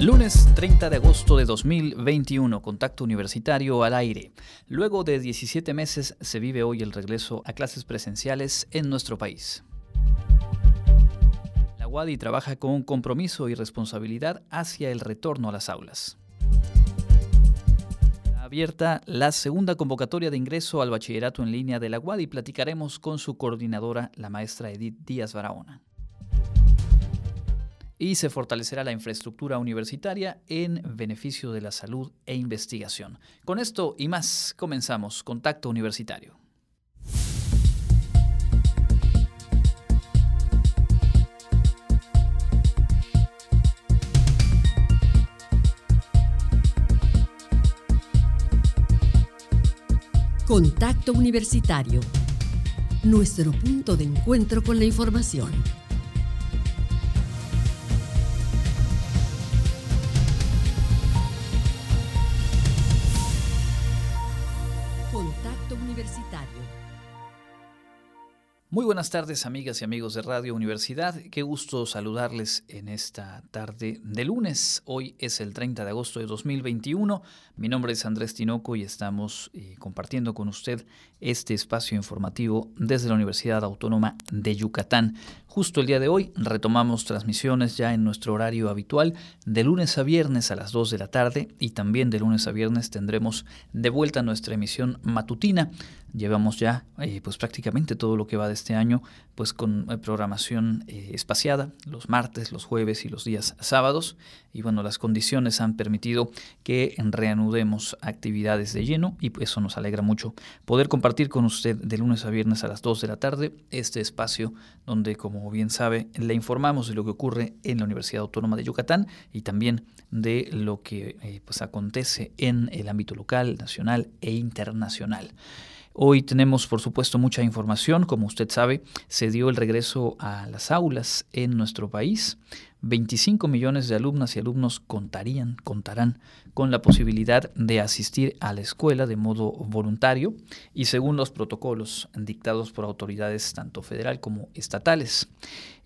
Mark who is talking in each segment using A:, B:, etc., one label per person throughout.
A: Lunes 30 de agosto de 2021, contacto universitario al aire. Luego de 17 meses se vive hoy el regreso a clases presenciales en nuestro país. La UADI trabaja con compromiso y responsabilidad hacia el retorno a las aulas. Abierta la segunda convocatoria de ingreso al bachillerato en línea de la UADI. Platicaremos con su coordinadora, la maestra Edith Díaz Barahona y se fortalecerá la infraestructura universitaria en beneficio de la salud e investigación. Con esto y más, comenzamos Contacto Universitario.
B: Contacto Universitario, nuestro punto de encuentro con la información.
A: Muy buenas tardes amigas y amigos de Radio Universidad. Qué gusto saludarles en esta tarde de lunes. Hoy es el 30 de agosto de 2021. Mi nombre es Andrés Tinoco y estamos eh, compartiendo con usted este espacio informativo desde la Universidad Autónoma de Yucatán. Justo el día de hoy retomamos transmisiones ya en nuestro horario habitual de lunes a viernes a las 2 de la tarde y también de lunes a viernes tendremos de vuelta nuestra emisión matutina. Llevamos ya eh, pues prácticamente todo lo que va de este año pues con eh, programación eh, espaciada los martes, los jueves y los días sábados y bueno las condiciones han permitido que reanudemos actividades de lleno y eso nos alegra mucho poder compartir con usted de lunes a viernes a las 2 de la tarde este espacio donde como bien sabe, le informamos de lo que ocurre en la Universidad Autónoma de Yucatán y también de lo que eh, pues acontece en el ámbito local, nacional e internacional. Hoy tenemos, por supuesto, mucha información. Como usted sabe, se dio el regreso a las aulas en nuestro país. 25 millones de alumnas y alumnos contarían, contarán con la posibilidad de asistir a la escuela de modo voluntario y según los protocolos dictados por autoridades tanto federal como estatales.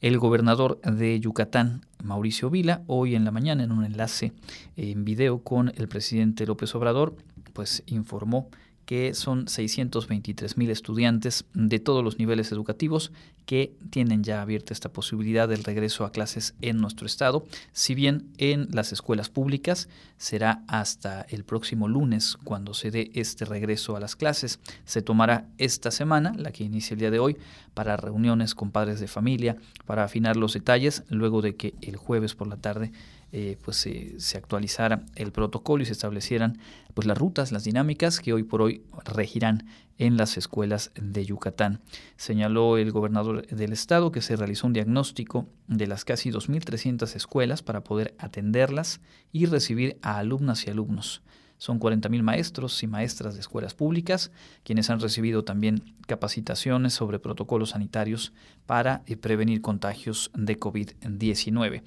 A: El gobernador de Yucatán, Mauricio Vila, hoy en la mañana en un enlace en video con el presidente López Obrador, pues informó que son 623 mil estudiantes de todos los niveles educativos que tienen ya abierta esta posibilidad del regreso a clases en nuestro estado, si bien en las escuelas públicas será hasta el próximo lunes cuando se dé este regreso a las clases. Se tomará esta semana, la que inicia el día de hoy, para reuniones con padres de familia, para afinar los detalles, luego de que el jueves por la tarde eh, pues se, actualizara el protocolo y se establecieran pues las rutas, las dinámicas que hoy por hoy regirán en las escuelas de Yucatán. Señaló el gobernador del estado que se realizó un diagnóstico de las casi 2.300 escuelas para poder atenderlas y recibir a alumnas y alumnos. Son 40.000 maestros y maestras de escuelas públicas quienes han recibido también capacitaciones sobre protocolos sanitarios para eh, prevenir contagios de COVID-19.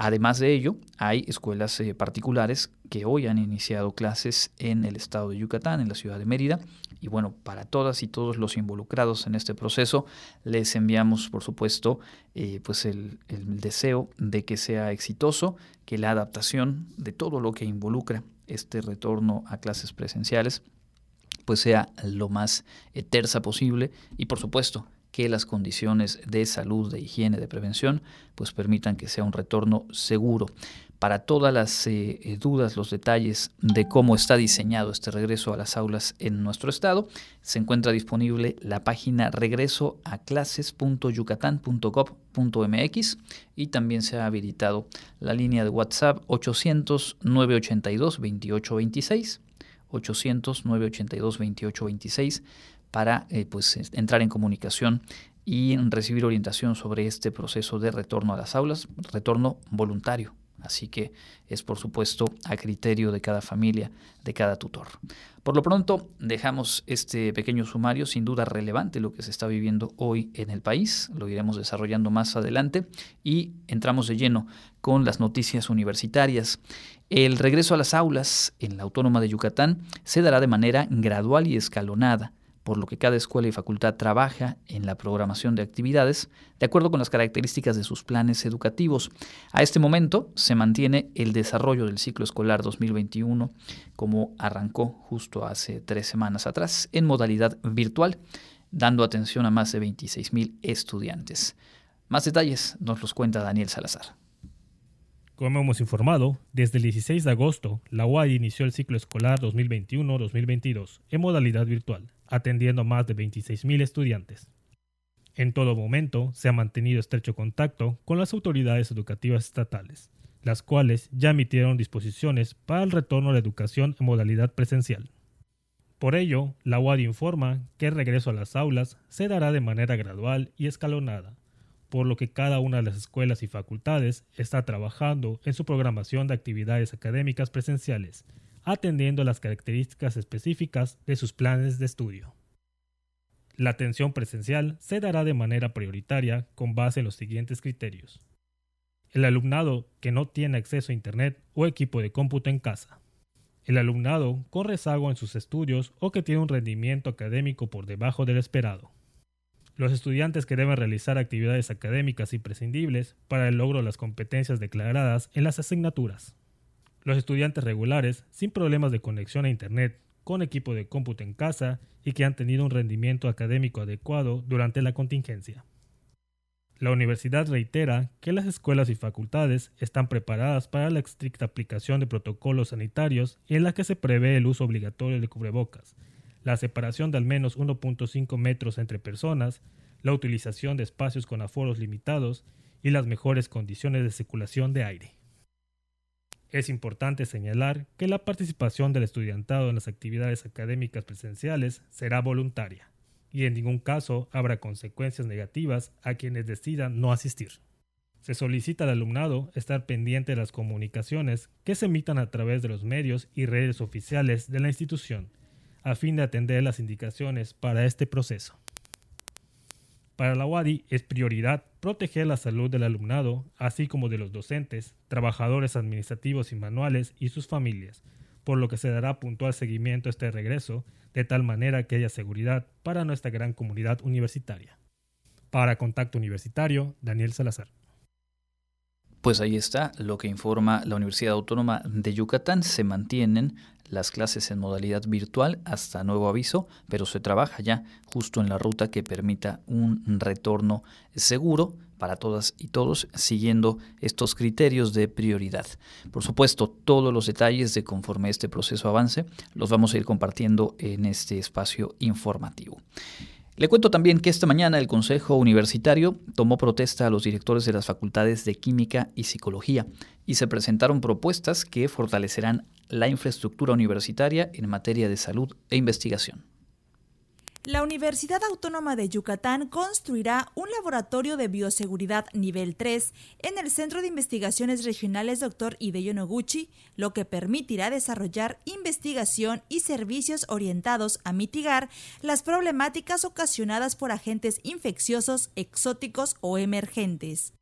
A: Además de ello, hay escuelas eh, particulares que hoy han iniciado clases en el estado de Yucatán, en la ciudad de Mérida. Y bueno, para todas y todos los involucrados en este proceso, les enviamos, por supuesto, eh, pues el, deseo de que sea exitoso, que la adaptación de todo lo que involucra este retorno a clases presenciales, pues sea lo más tersa posible y, por supuesto, que las condiciones de salud, de higiene, de prevención, pues permitan que sea un retorno seguro. Para todas las eh, eh, dudas, los detalles de cómo está diseñado este regreso a las aulas en nuestro estado, se encuentra disponible la página regreso a clases.yucatán.gov.mx y también se ha habilitado la línea de WhatsApp 800 982 2826 800 982 2826 para eh, pues, entrar en comunicación y recibir orientación sobre este proceso de retorno a las aulas, retorno voluntario. Así que es por supuesto a criterio de cada familia, de cada tutor. Por lo pronto dejamos este pequeño sumario, sin duda relevante lo que se está viviendo hoy en el país, lo iremos desarrollando más adelante y entramos de lleno con las noticias universitarias. El regreso a las aulas en la Autónoma de Yucatán se dará de manera gradual y escalonada por lo que cada escuela y facultad trabaja en la programación de actividades de acuerdo con las características de sus planes educativos. A este momento se mantiene el desarrollo del ciclo escolar 2021 como arrancó justo hace tres semanas atrás en modalidad virtual, dando atención a más de 26.000 estudiantes. Más detalles nos los cuenta Daniel Salazar.
C: Como hemos informado, desde el 16 de agosto, la UAI inició el ciclo escolar 2021-2022 en modalidad virtual, atendiendo a más de 26.000 estudiantes. En todo momento se ha mantenido estrecho contacto con las autoridades educativas estatales, las cuales ya emitieron disposiciones para el retorno a la educación en modalidad presencial. Por ello, la UAD informa que el regreso a las aulas se dará de manera gradual y escalonada, por lo que cada una de las escuelas y facultades está trabajando en su programación de actividades académicas presenciales, atendiendo las características específicas de sus planes de estudio. La atención presencial se dará de manera prioritaria con base en los siguientes criterios. El alumnado que no tiene acceso a Internet o equipo de cómputo en casa. El alumnado con rezago en sus estudios o que tiene un rendimiento académico por debajo del esperado los estudiantes que deben realizar actividades académicas imprescindibles para el logro de las competencias declaradas en las asignaturas. Los estudiantes regulares sin problemas de conexión a Internet, con equipo de cómputo en casa y que han tenido un rendimiento académico adecuado durante la contingencia. La universidad reitera que las escuelas y facultades están preparadas para la estricta aplicación de protocolos sanitarios en la que se prevé el uso obligatorio de cubrebocas, la separación de al menos 1.5 metros entre personas, la utilización de espacios con aforos limitados y las mejores condiciones de circulación de aire. Es importante señalar que la participación del estudiantado en las actividades académicas presenciales será voluntaria y en ningún caso habrá consecuencias negativas a quienes decidan no asistir. Se solicita al alumnado estar pendiente de las comunicaciones que se emitan a través de los medios y redes oficiales de la institución a fin de atender las indicaciones para este proceso. Para la UADI es prioridad proteger la salud del alumnado, así como de los docentes, trabajadores administrativos y manuales y sus familias, por lo que se dará puntual seguimiento a este regreso, de tal manera que haya seguridad para nuestra gran comunidad universitaria. Para Contacto Universitario, Daniel Salazar.
A: Pues ahí está lo que informa la Universidad Autónoma de Yucatán. Se mantienen las clases en modalidad virtual hasta nuevo aviso, pero se trabaja ya justo en la ruta que permita un retorno seguro para todas y todos, siguiendo estos criterios de prioridad. Por supuesto, todos los detalles de conforme este proceso avance los vamos a ir compartiendo en este espacio informativo. Le cuento también que esta mañana el Consejo Universitario tomó protesta a los directores de las facultades de Química y Psicología y se presentaron propuestas que fortalecerán la infraestructura universitaria en materia de salud e investigación.
D: La Universidad Autónoma de Yucatán construirá un laboratorio de bioseguridad nivel 3 en el Centro de Investigaciones Regionales Dr. Hideo Noguchi, lo que permitirá desarrollar investigación y servicios orientados a mitigar las problemáticas ocasionadas por agentes infecciosos exóticos o emergentes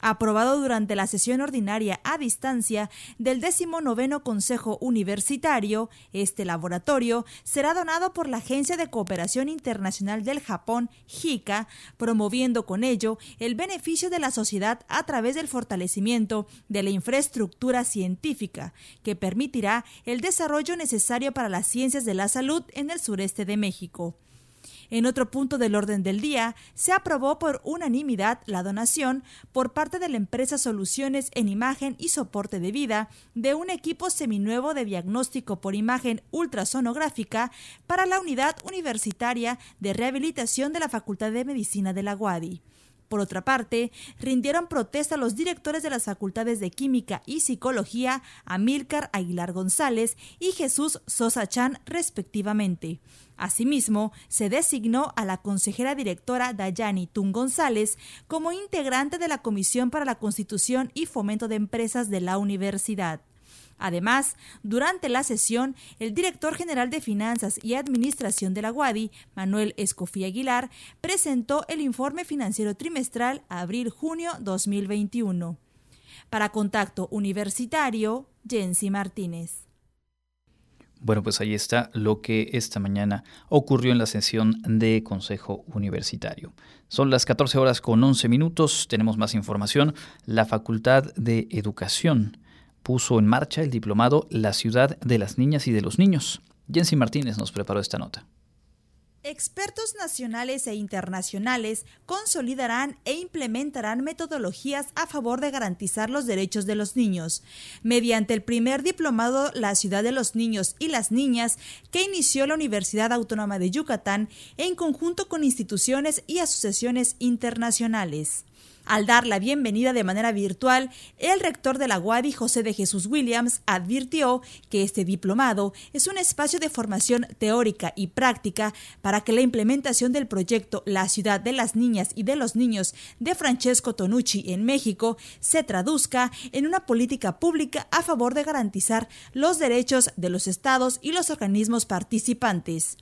D: aprobado durante la sesión ordinaria a distancia del 19 Consejo Universitario, este laboratorio será donado por la Agencia de Cooperación Internacional del Japón, JICA, promoviendo con ello el beneficio de la sociedad a través del fortalecimiento de la infraestructura científica, que permitirá el desarrollo necesario para las ciencias de la salud en el sureste de México. En otro punto del orden del día, se aprobó por unanimidad la donación por parte de la empresa Soluciones en Imagen y Soporte de Vida de un equipo seminuevo de diagnóstico por imagen ultrasonográfica para la unidad universitaria de rehabilitación de la Facultad de Medicina de la UADI. Por otra parte, rindieron protesta los directores de las facultades de Química y Psicología, Amílcar Aguilar González y Jesús Sosa Chan, respectivamente. Asimismo, se designó a la consejera directora Dayani Tun González como integrante de la Comisión para la Constitución y Fomento de Empresas de la Universidad. Además, durante la sesión, el director general de Finanzas y Administración de la UADI, Manuel Escofía Aguilar, presentó el informe financiero trimestral abril-junio 2021. Para Contacto Universitario, Jensi Martínez.
A: Bueno, pues ahí está lo que esta mañana ocurrió en la sesión de Consejo Universitario. Son las 14 horas con 11 minutos, tenemos más información. La Facultad de Educación puso en marcha el diplomado La ciudad de las niñas y de los niños. Jensi Martínez nos preparó esta nota.
D: Expertos nacionales e internacionales consolidarán e implementarán metodologías a favor de garantizar los derechos de los niños, mediante el primer diplomado La Ciudad de los Niños y las Niñas que inició la Universidad Autónoma de Yucatán en conjunto con instituciones y asociaciones internacionales. Al dar la bienvenida de manera virtual, el rector de la UADI, José de Jesús Williams, advirtió que este diplomado es un espacio de formación teórica y práctica para que la implementación del proyecto La ciudad de las niñas y de los niños de Francesco Tonucci en México se traduzca en una política pública a favor de garantizar los derechos de los estados y los organismos participantes.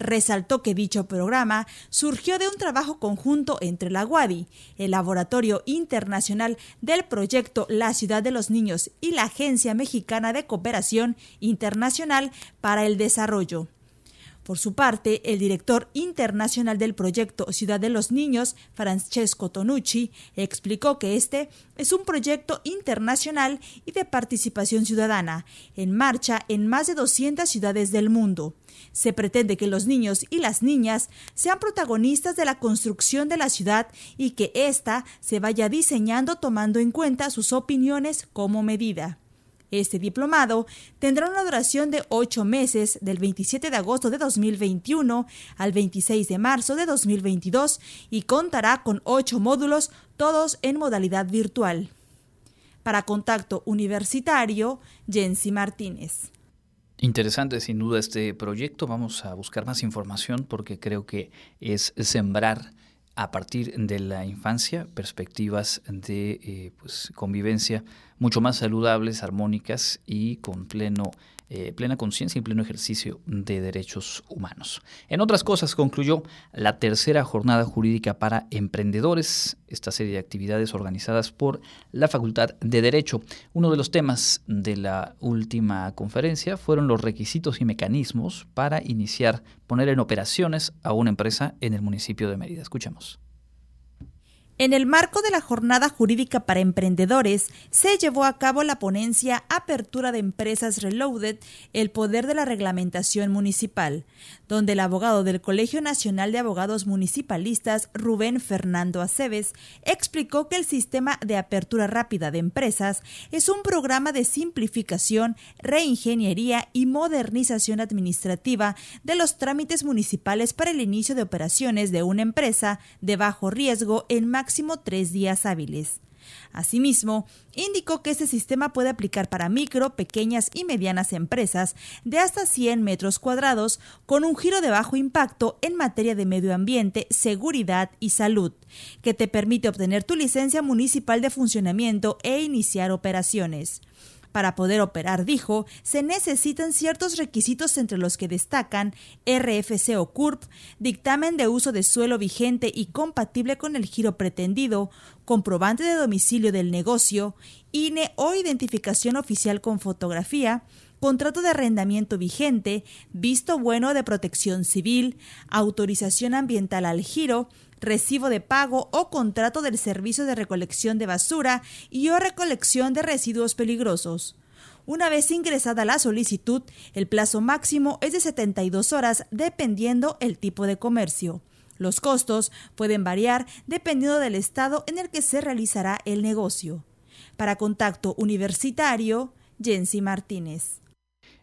D: Resaltó que dicho programa surgió de un trabajo conjunto entre la UADI, el Laboratorio Internacional del Proyecto La Ciudad de los Niños y la Agencia Mexicana de Cooperación Internacional para el Desarrollo. Por su parte, el director internacional del proyecto Ciudad de los Niños, Francesco Tonucci, explicó que este es un proyecto internacional y de participación ciudadana, en marcha en más de 200 ciudades del mundo. Se pretende que los niños y las niñas sean protagonistas de la construcción de la ciudad y que ésta se vaya diseñando tomando en cuenta sus opiniones como medida. Este diplomado tendrá una duración de ocho meses, del 27 de agosto de 2021 al 26 de marzo de 2022, y contará con ocho módulos, todos en modalidad virtual. Para Contacto Universitario, Jensi Martínez.
A: Interesante sin duda este proyecto. Vamos a buscar más información porque creo que es sembrar a partir de la infancia perspectivas de eh, pues, convivencia mucho más saludables, armónicas y con pleno eh, plena conciencia y pleno ejercicio de derechos humanos. En otras cosas, concluyó la tercera jornada jurídica para emprendedores, esta serie de actividades organizadas por la Facultad de Derecho. Uno de los temas de la última conferencia fueron los requisitos y mecanismos para iniciar, poner en operaciones a una empresa en el municipio de Mérida. Escuchemos.
D: En el marco de la Jornada Jurídica para Emprendedores, se llevó a cabo la ponencia Apertura de Empresas Reloaded, el poder de la reglamentación municipal, donde el abogado del Colegio Nacional de Abogados Municipalistas, Rubén Fernando Aceves, explicó que el sistema de apertura rápida de empresas es un programa de simplificación, reingeniería y modernización administrativa de los trámites municipales para el inicio de operaciones de una empresa de bajo riesgo en máximo máximo tres días hábiles. Asimismo, indicó que este sistema puede aplicar para micro, pequeñas y medianas empresas de hasta 100 metros cuadrados con un giro de bajo impacto en materia de medio ambiente, seguridad y salud, que te permite obtener tu licencia municipal de funcionamiento e iniciar operaciones. Para poder operar, dijo, se necesitan ciertos requisitos entre los que destacan RFC o CURP, dictamen de uso de suelo vigente y compatible con el giro pretendido, comprobante de domicilio del negocio, INE o identificación oficial con fotografía, contrato de arrendamiento vigente, visto bueno de protección civil, autorización ambiental al giro, recibo de pago o contrato del servicio de recolección de basura y o recolección de residuos peligrosos. Una vez ingresada la solicitud, el plazo máximo es de 72 horas dependiendo el tipo de comercio. Los costos pueden variar dependiendo del estado en el que se realizará el negocio. Para contacto universitario, Jensi Martínez.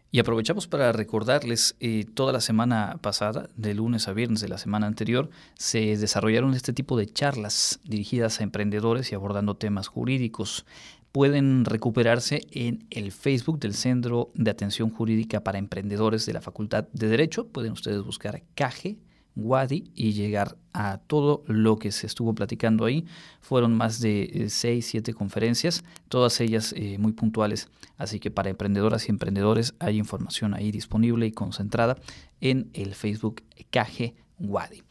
A: Y aprovechamos para recordarles, eh, toda la semana pasada, de lunes a viernes de la semana anterior, se desarrollaron este tipo de charlas dirigidas a emprendedores y abordando temas jurídicos. Pueden recuperarse en el Facebook del Centro de Atención Jurídica para Emprendedores de la Facultad de Derecho. Pueden ustedes buscar CAGE Wadi y llegar a todo lo que se estuvo platicando ahí. Fueron más de 6, eh, 7 conferencias, todas ellas eh, muy puntuales. Así que para emprendedoras y emprendedores hay información ahí disponible y concentrada en el Facebook KG Wadi.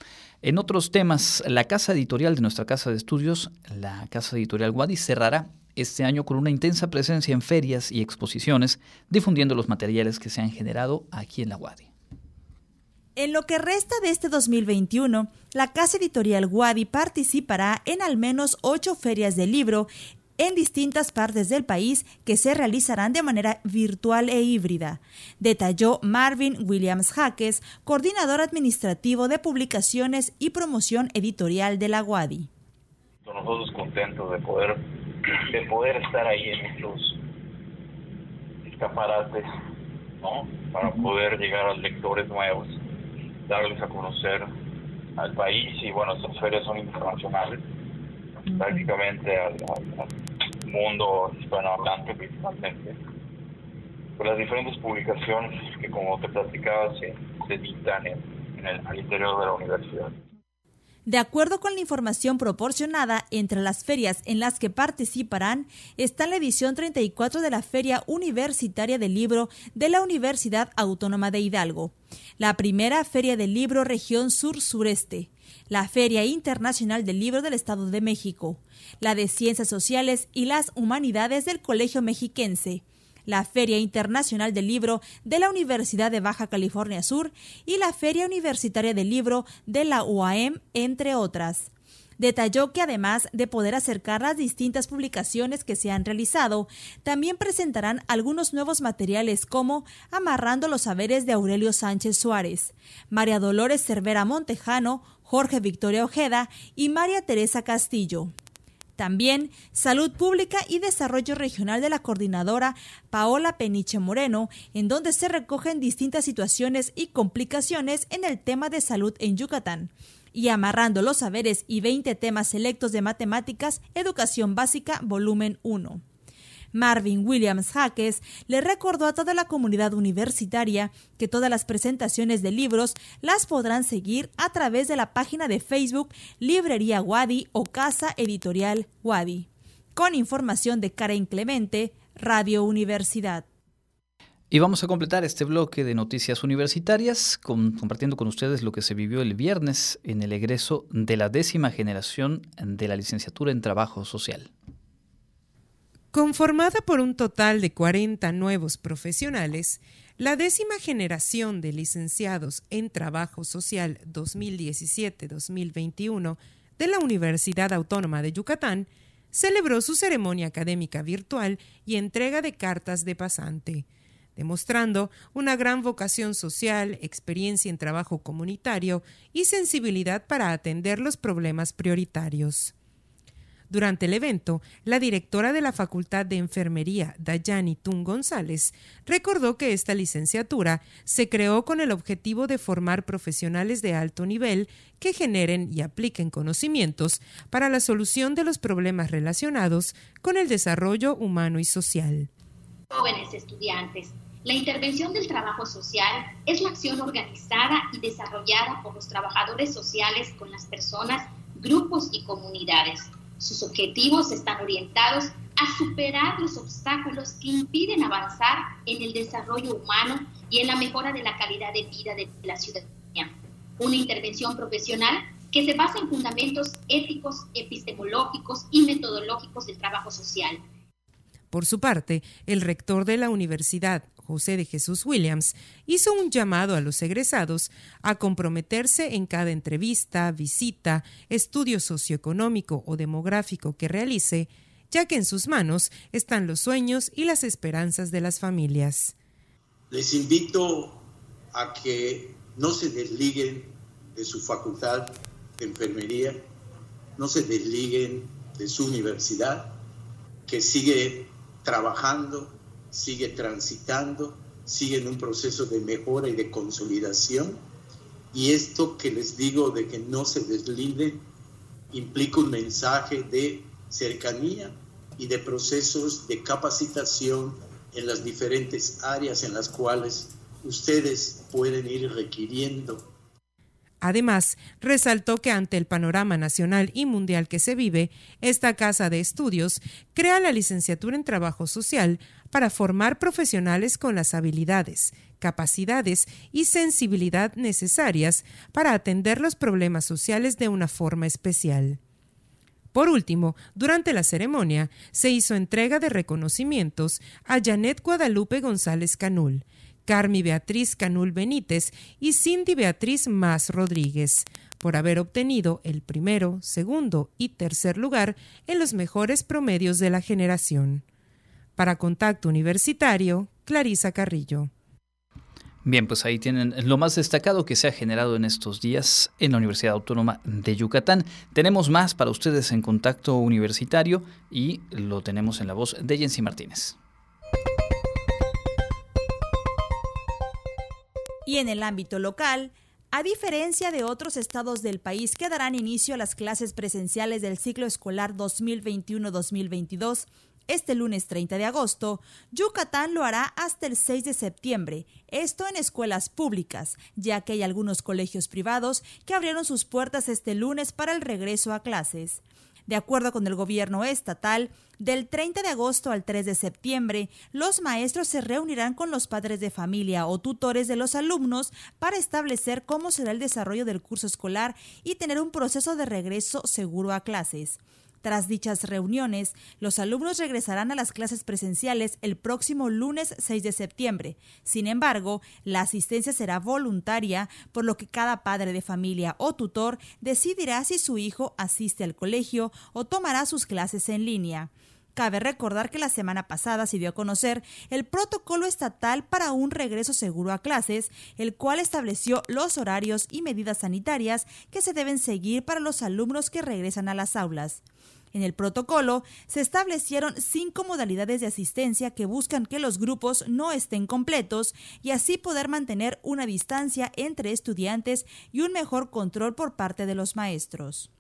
A: En otros temas, la casa editorial de nuestra casa de estudios, la casa editorial Wadi, cerrará este año con una intensa presencia en ferias y exposiciones, difundiendo los materiales que se han generado aquí en la Wadi.
D: En lo que resta de este 2021, la casa editorial Wadi participará en al menos ocho ferias de libro en distintas partes del país que se realizarán de manera virtual e híbrida, detalló Marvin Williams Jaques, coordinador administrativo de publicaciones y promoción editorial de la Wadi.
E: Nosotros contentos de poder, de poder estar ahí en estos escaparates, ¿no? Para poder llegar a lectores nuevos, darles a conocer al país y bueno, estas ferias son internacionales prácticamente al, mundo hispanohablante principalmente. Por las diferentes publicaciones que, como te platicaba, se, editan en, el, al interior de la universidad.
D: De acuerdo con la información proporcionada, entre las ferias en las que participarán está la edición 34 de la Feria Universitaria del Libro de la Universidad Autónoma de Hidalgo, la primera Feria del Libro Región Sur-Sureste, la Feria Internacional del Libro del Estado de México, la de Ciencias Sociales y las Humanidades del Colegio Mexiquense, la Feria Internacional del Libro de la Universidad de Baja California Sur y la Feria Universitaria del Libro de la UAM, entre otras. Detalló que además de poder acercar las distintas publicaciones que se han realizado, también presentarán algunos nuevos materiales como Amarrando los saberes de Aurelio Sánchez Suárez, María Dolores Cervera Montejano, Jorge Victoria Ojeda y María Teresa Castillo. También Salud Pública y Desarrollo Regional de la coordinadora Paola Peniche Moreno, en donde se recogen distintas situaciones y complicaciones en el tema de salud en Yucatán. Y amarrando los saberes y 20 temas selectos de matemáticas, Educación Básica, volumen 1. Marvin Williams Jaques le recordó a toda la comunidad universitaria que todas las presentaciones de libros las podrán seguir a través de la página de Facebook Librería Wadi o Casa Editorial Wadi. Con información de Karen Clemente, Radio Universidad.
A: Y vamos a completar este bloque de noticias universitarias compartiendo con ustedes lo que se vivió el viernes en el egreso de la décima generación de la licenciatura en Trabajo Social.
F: Conformada por un total de 40 nuevos profesionales, la décima generación de licenciados en Trabajo Social 2017-2021 de la Universidad Autónoma de Yucatán celebró su ceremonia académica virtual y entrega de cartas de pasante, demostrando una gran vocación social, experiencia en trabajo comunitario y sensibilidad para atender los problemas prioritarios. Durante el evento, la directora de la Facultad de Enfermería, Dayani Tun González, recordó que esta licenciatura se creó con el objetivo de formar profesionales de alto nivel que generen y apliquen conocimientos para la solución de los problemas relacionados con el desarrollo humano y social.
G: Jóvenes estudiantes, la intervención del trabajo social es la acción organizada y desarrollada por los trabajadores sociales con las personas, grupos y comunidades sus objetivos están orientados a superar los obstáculos que impiden avanzar en el desarrollo humano y en la mejora de la calidad de vida de la ciudadanía. Una intervención profesional que se basa en fundamentos éticos, epistemológicos y metodológicos del trabajo social.
F: Por su parte, el rector de la Universidad José de Jesús Williams, hizo un llamado a los egresados a comprometerse en cada entrevista, visita, estudio socioeconómico o demográfico que realice, ya que en sus manos están los sueños y las esperanzas de las familias.
H: Les invito a que no se desliguen de su facultad de enfermería, no se desliguen de su universidad, que sigue trabajando sigue transitando, sigue en un proceso de mejora y de consolidación. Y esto que les digo de que no se deslinde implica un mensaje de cercanía y de procesos de capacitación en las diferentes áreas en las cuales ustedes pueden ir requiriendo
F: Además, resaltó que ante el panorama nacional y mundial que se vive, esta casa de estudios crea la licenciatura en Trabajo Social para formar profesionales con las habilidades, capacidades y sensibilidad necesarias para atender los problemas sociales de una forma especial. Por último, durante la ceremonia se hizo entrega de reconocimientos a Janet Guadalupe González Canul, Carmi Beatriz Canul Benítez y Cindy Beatriz Más Rodríguez, por haber obtenido el primero, segundo y tercer lugar en los mejores promedios de la generación. Para Contacto Universitario, Clarisa Carrillo.
A: Bien, pues ahí tienen lo más destacado que se ha generado en estos días en la Universidad Autónoma de Yucatán. Tenemos más para ustedes en Contacto Universitario y lo tenemos en la voz de Jensi Martínez.
D: Y en el ámbito local, a diferencia de otros estados del país que darán inicio a las clases presenciales del ciclo escolar 2021-2022, este lunes 30 de agosto, Yucatán lo hará hasta el 6 de septiembre, esto en escuelas públicas, ya que hay algunos colegios privados que abrieron sus puertas este lunes para el regreso a clases. De acuerdo con el gobierno estatal, del 30 de agosto al 3 de septiembre, los maestros se reunirán con los padres de familia o tutores de los alumnos para establecer cómo será el desarrollo del curso escolar y tener un proceso de regreso seguro a clases. Tras dichas reuniones, los alumnos regresarán a las clases presenciales el próximo lunes 6 de septiembre. Sin embargo, la asistencia será voluntaria, por lo que cada padre de familia o tutor decidirá si su hijo asiste al colegio o tomará sus clases en línea. Cabe recordar que la semana pasada se dio a conocer el protocolo estatal para un regreso seguro a clases, el cual estableció los horarios y medidas sanitarias que se deben seguir para los alumnos que regresan a las aulas. En el protocolo se establecieron cinco modalidades de asistencia que buscan que los grupos no estén completos y así poder mantener una distancia entre estudiantes y un mejor control por parte de los maestros.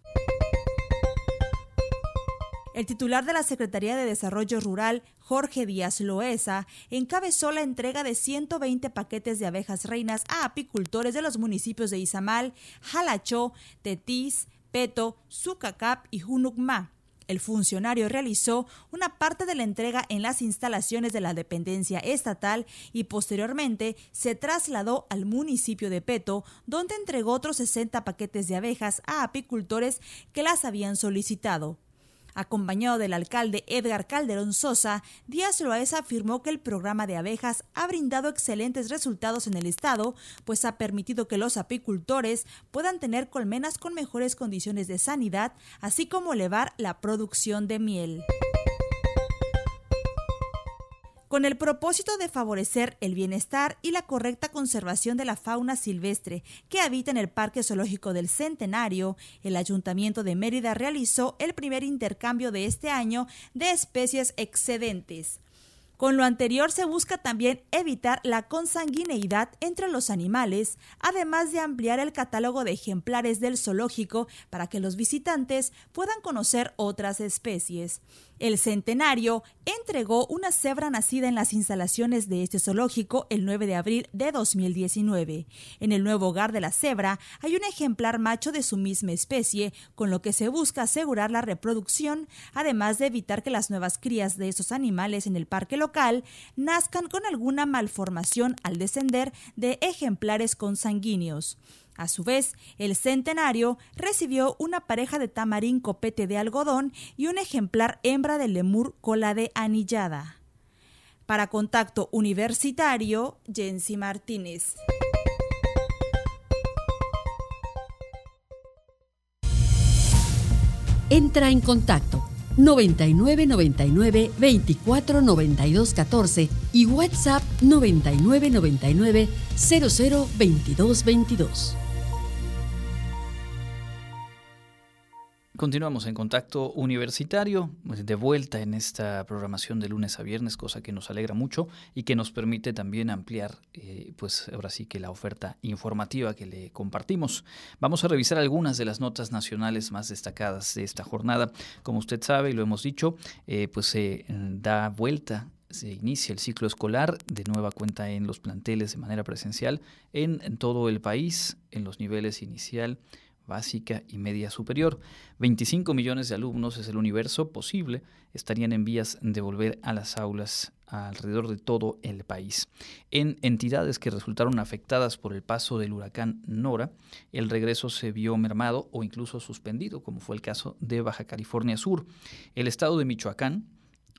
D: El titular de la Secretaría de Desarrollo Rural, Jorge Díaz Loesa, encabezó la entrega de 120 paquetes de abejas reinas a apicultores de los municipios de Izamal, Jalachó, Tetis, Peto, Sucacap y Junucmá. El funcionario realizó una parte de la entrega en las instalaciones de la dependencia estatal y posteriormente se trasladó al municipio de Peto, donde entregó otros 60 paquetes de abejas a apicultores que las habían solicitado. Acompañado del alcalde Edgar Calderón Sosa, Díaz Loaesa afirmó que el programa de abejas ha brindado excelentes resultados en el estado, pues ha permitido que los apicultores puedan tener colmenas con mejores condiciones de sanidad, así como elevar la producción de miel con el propósito de favorecer el bienestar y la correcta conservación de la fauna silvestre que habita en el Parque Zoológico del Centenario, el Ayuntamiento de Mérida realizó el primer intercambio de este año de especies excedentes. Con lo anterior se busca también evitar la consanguineidad entre los animales, además de ampliar el catálogo de ejemplares del zoológico para que los visitantes puedan conocer otras especies. El Centenario entregó una cebra nacida en las instalaciones de este zoológico el 9 de abril de 2019. En el nuevo hogar de la cebra hay un ejemplar macho de su misma especie, con lo que se busca asegurar la reproducción, además de evitar que las nuevas crías de estos animales en el parque local nazcan con alguna malformación al descender de ejemplares consanguíneos. A su vez, el centenario recibió una pareja de tamarín copete de algodón y un ejemplar hembra de lemur cola de anillada. Para contacto universitario, Jensi Martínez.
B: Entra en contacto 9999 24 92 14 y WhatsApp 9999 00 22 22.
A: Continuamos en contacto universitario, pues, de vuelta en esta programación de lunes a viernes, cosa que nos alegra mucho y que nos permite también ampliar, eh, pues ahora sí que la oferta informativa que le compartimos. Vamos a revisar algunas de las notas nacionales más destacadas de esta jornada. Como usted sabe y lo hemos dicho, eh, pues se da vuelta se inicia el ciclo escolar de nueva cuenta en los planteles de manera presencial en, en todo el país, en los niveles inicial, básica y media superior. 25 millones de alumnos es el universo posible, estarían en vías de volver a las aulas alrededor de todo el país. En entidades que resultaron afectadas por el paso del huracán Nora, el regreso se vio mermado o incluso suspendido, como fue el caso de Baja California Sur. El estado de Michoacán,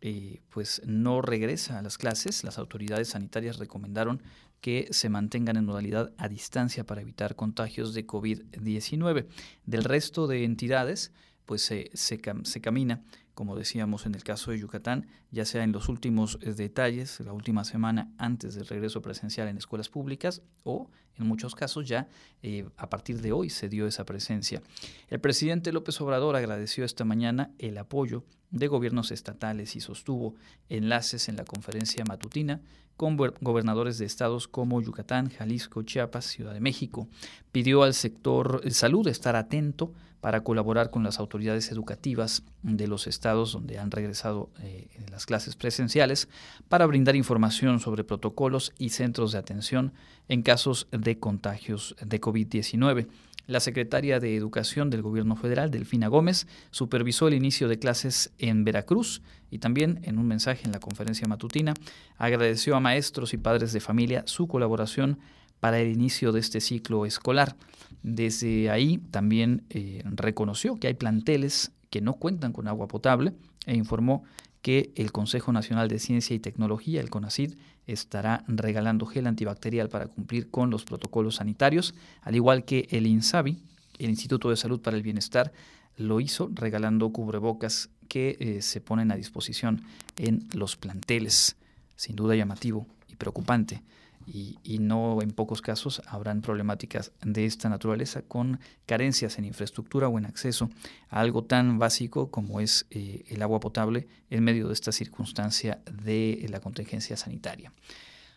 A: eh, pues no regresa a las clases. Las autoridades sanitarias recomendaron que se mantengan en modalidad a distancia para evitar contagios de COVID-19. Del resto de entidades, pues se, se, camina, como decíamos en el caso de Yucatán, ya sea en los últimos eh, detalles, la última semana antes del regreso presencial en escuelas públicas o en muchos casos ya eh, a partir de hoy se dio esa presencia. El presidente López Obrador agradeció esta mañana el apoyo de gobiernos estatales y sostuvo enlaces en la conferencia matutina con gobernadores de estados como Yucatán, Jalisco, Chiapas, Ciudad de México. Pidió al sector salud estar atento para colaborar con las autoridades educativas de los estados donde han regresado eh, las clases presenciales para brindar información sobre protocolos y centros de atención en casos de contagios de COVID-19. La secretaria de Educación del Gobierno Federal, Delfina Gómez, supervisó el inicio de clases en Veracruz y también en un mensaje en la conferencia matutina agradeció a maestros y padres de familia su colaboración para el inicio de este ciclo escolar. Desde ahí también eh, reconoció que hay planteles que no cuentan con agua potable e informó que el Consejo Nacional de Ciencia y Tecnología, el CONACID, estará regalando gel antibacterial para cumplir con los protocolos sanitarios, al igual que el INSABI, el Instituto de Salud para el Bienestar, lo hizo regalando cubrebocas que eh, se ponen a disposición en los planteles. Sin duda llamativo y preocupante y, no en pocos casos habrán problemáticas de esta naturaleza con carencias en infraestructura o en acceso a algo tan básico como es eh, el agua potable en medio de esta circunstancia de la contingencia sanitaria.